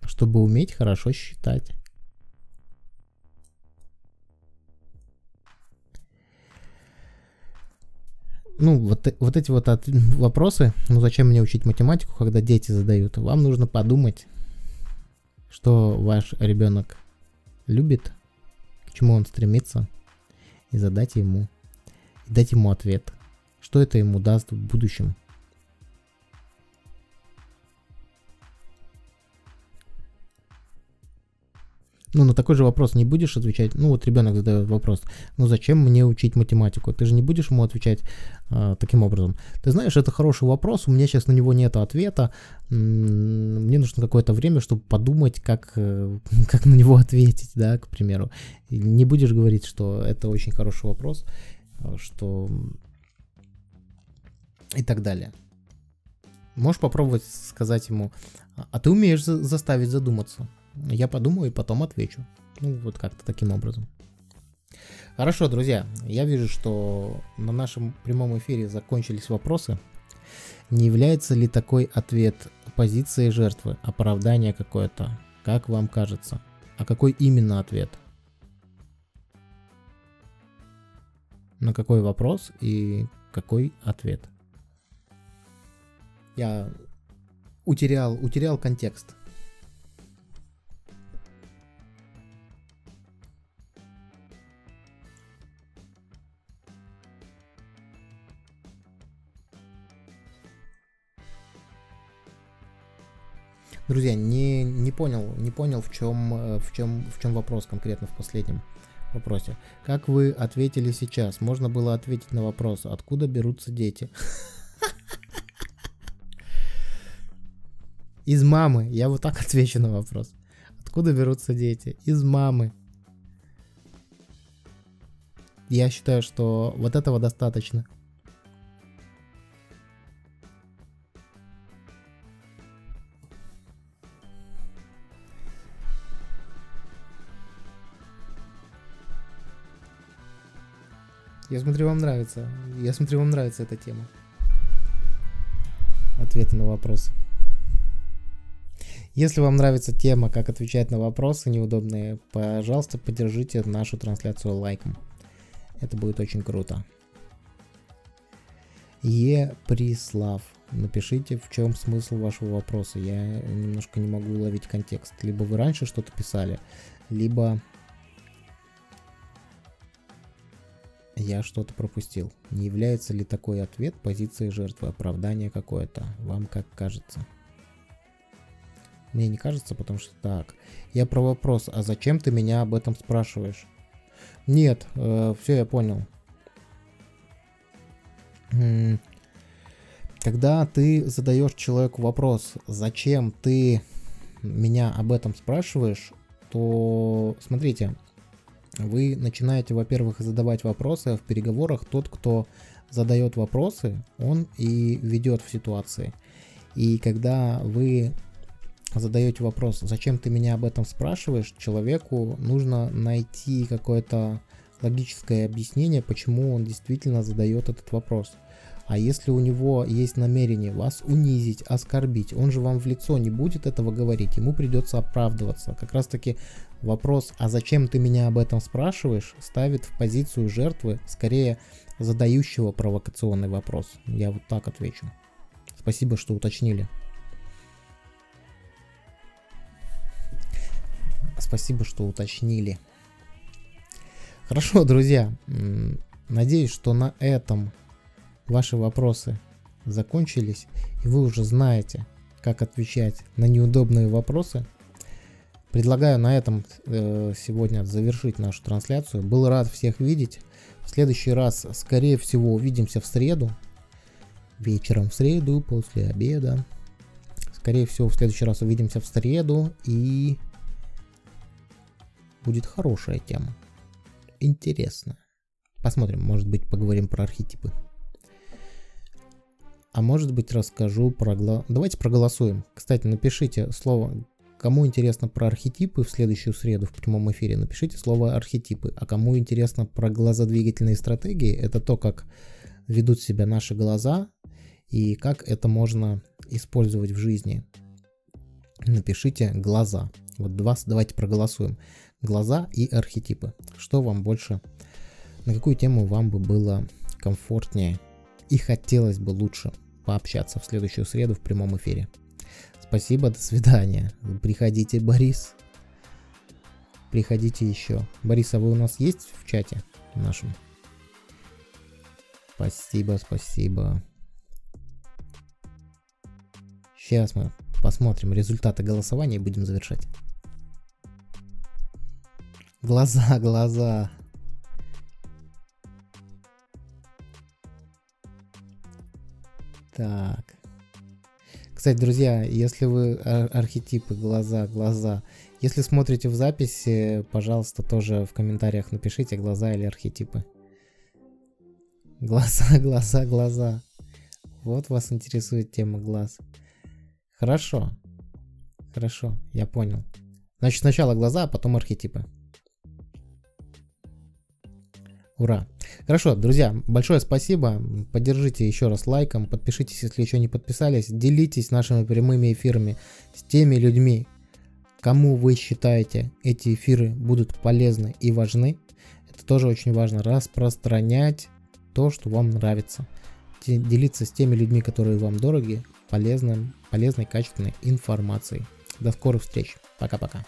Чтобы уметь хорошо считать. ну, вот, вот эти вот от, вопросы, ну, зачем мне учить математику, когда дети задают, вам нужно подумать, что ваш ребенок любит, к чему он стремится, и задать ему, дать ему ответ, что это ему даст в будущем. Ну, на такой же вопрос не будешь отвечать. Ну, вот ребенок задает вопрос. Ну, зачем мне учить математику? Ты же не будешь ему отвечать э, таким образом. Ты знаешь, это хороший вопрос, у меня сейчас на него нет ответа. Мне нужно какое-то время, чтобы подумать, как, э, как на него ответить, да, к примеру. Не будешь говорить, что это очень хороший вопрос, что... И так далее. Можешь попробовать сказать ему, а ты умеешь за- заставить задуматься? Я подумаю и потом отвечу. Ну, вот как-то таким образом. Хорошо, друзья, я вижу, что на нашем прямом эфире закончились вопросы. Не является ли такой ответ позицией жертвы, оправдание какое-то? Как вам кажется? А какой именно ответ? На какой вопрос и какой ответ? Я утерял, утерял контекст. Друзья, не, не понял, не понял, в чем, э, в, чем, в чем вопрос конкретно в последнем вопросе. Как вы ответили сейчас? Можно было ответить на вопрос, откуда берутся дети? Из мамы. Я вот так отвечу на вопрос. Откуда берутся дети? Из мамы. Я считаю, что вот этого достаточно. Я смотрю, вам нравится. Я смотрю, вам нравится эта тема. Ответы на вопросы. Если вам нравится тема, как отвечать на вопросы неудобные, пожалуйста, поддержите нашу трансляцию лайком. Это будет очень круто. Е. Прислав. Напишите, в чем смысл вашего вопроса. Я немножко не могу уловить контекст. Либо вы раньше что-то писали, либо я что-то пропустил. Не является ли такой ответ позицией жертвы, оправдание какое-то? Вам как кажется? Мне не кажется, потому что так. Я про вопрос, а зачем ты меня об этом спрашиваешь? Нет, э, все я понял. Когда ты задаешь человеку вопрос, зачем ты меня об этом спрашиваешь, то смотрите, вы начинаете, во-первых, задавать вопросы, а в переговорах тот, кто задает вопросы, он и ведет в ситуации. И когда вы задаете вопрос, зачем ты меня об этом спрашиваешь, человеку нужно найти какое-то логическое объяснение, почему он действительно задает этот вопрос. А если у него есть намерение вас унизить, оскорбить, он же вам в лицо не будет этого говорить, ему придется оправдываться. Как раз таки вопрос, а зачем ты меня об этом спрашиваешь, ставит в позицию жертвы, скорее задающего провокационный вопрос. Я вот так отвечу. Спасибо, что уточнили. Спасибо, что уточнили. Хорошо, друзья. Надеюсь, что на этом ваши вопросы закончились, и вы уже знаете, как отвечать на неудобные вопросы. Предлагаю на этом э, сегодня завершить нашу трансляцию. Был рад всех видеть. В следующий раз, скорее всего, увидимся в среду. Вечером в среду, после обеда. Скорее всего, в следующий раз увидимся в среду. И будет хорошая тема. Интересно. Посмотрим, может быть, поговорим про архетипы. А может быть расскажу про... Гла... Давайте проголосуем. Кстати, напишите слово, кому интересно про архетипы в следующую среду в прямом эфире, напишите слово архетипы. А кому интересно про глазодвигательные стратегии, это то, как ведут себя наши глаза и как это можно использовать в жизни. Напишите глаза. Вот два, давайте проголосуем. Глаза и архетипы. Что вам больше, на какую тему вам бы было комфортнее и хотелось бы лучше пообщаться в следующую среду в прямом эфире. Спасибо, до свидания. Приходите, Борис. Приходите еще. Борис, а вы у нас есть в чате нашем? Спасибо, спасибо. Сейчас мы посмотрим результаты голосования и будем завершать. Глаза, глаза. Так. Кстати, друзья, если вы архетипы, глаза, глаза, если смотрите в записи, пожалуйста, тоже в комментариях напишите глаза или архетипы. Глаза, глаза, глаза. Вот вас интересует тема глаз. Хорошо. Хорошо, я понял. Значит, сначала глаза, а потом архетипы. Ура! Хорошо, друзья, большое спасибо. Поддержите еще раз лайком, подпишитесь, если еще не подписались. Делитесь нашими прямыми эфирами с теми людьми, кому вы считаете эти эфиры будут полезны и важны. Это тоже очень важно. Распространять то, что вам нравится. Делиться с теми людьми, которые вам дороги, полезным полезной, качественной информацией. До скорых встреч. Пока-пока.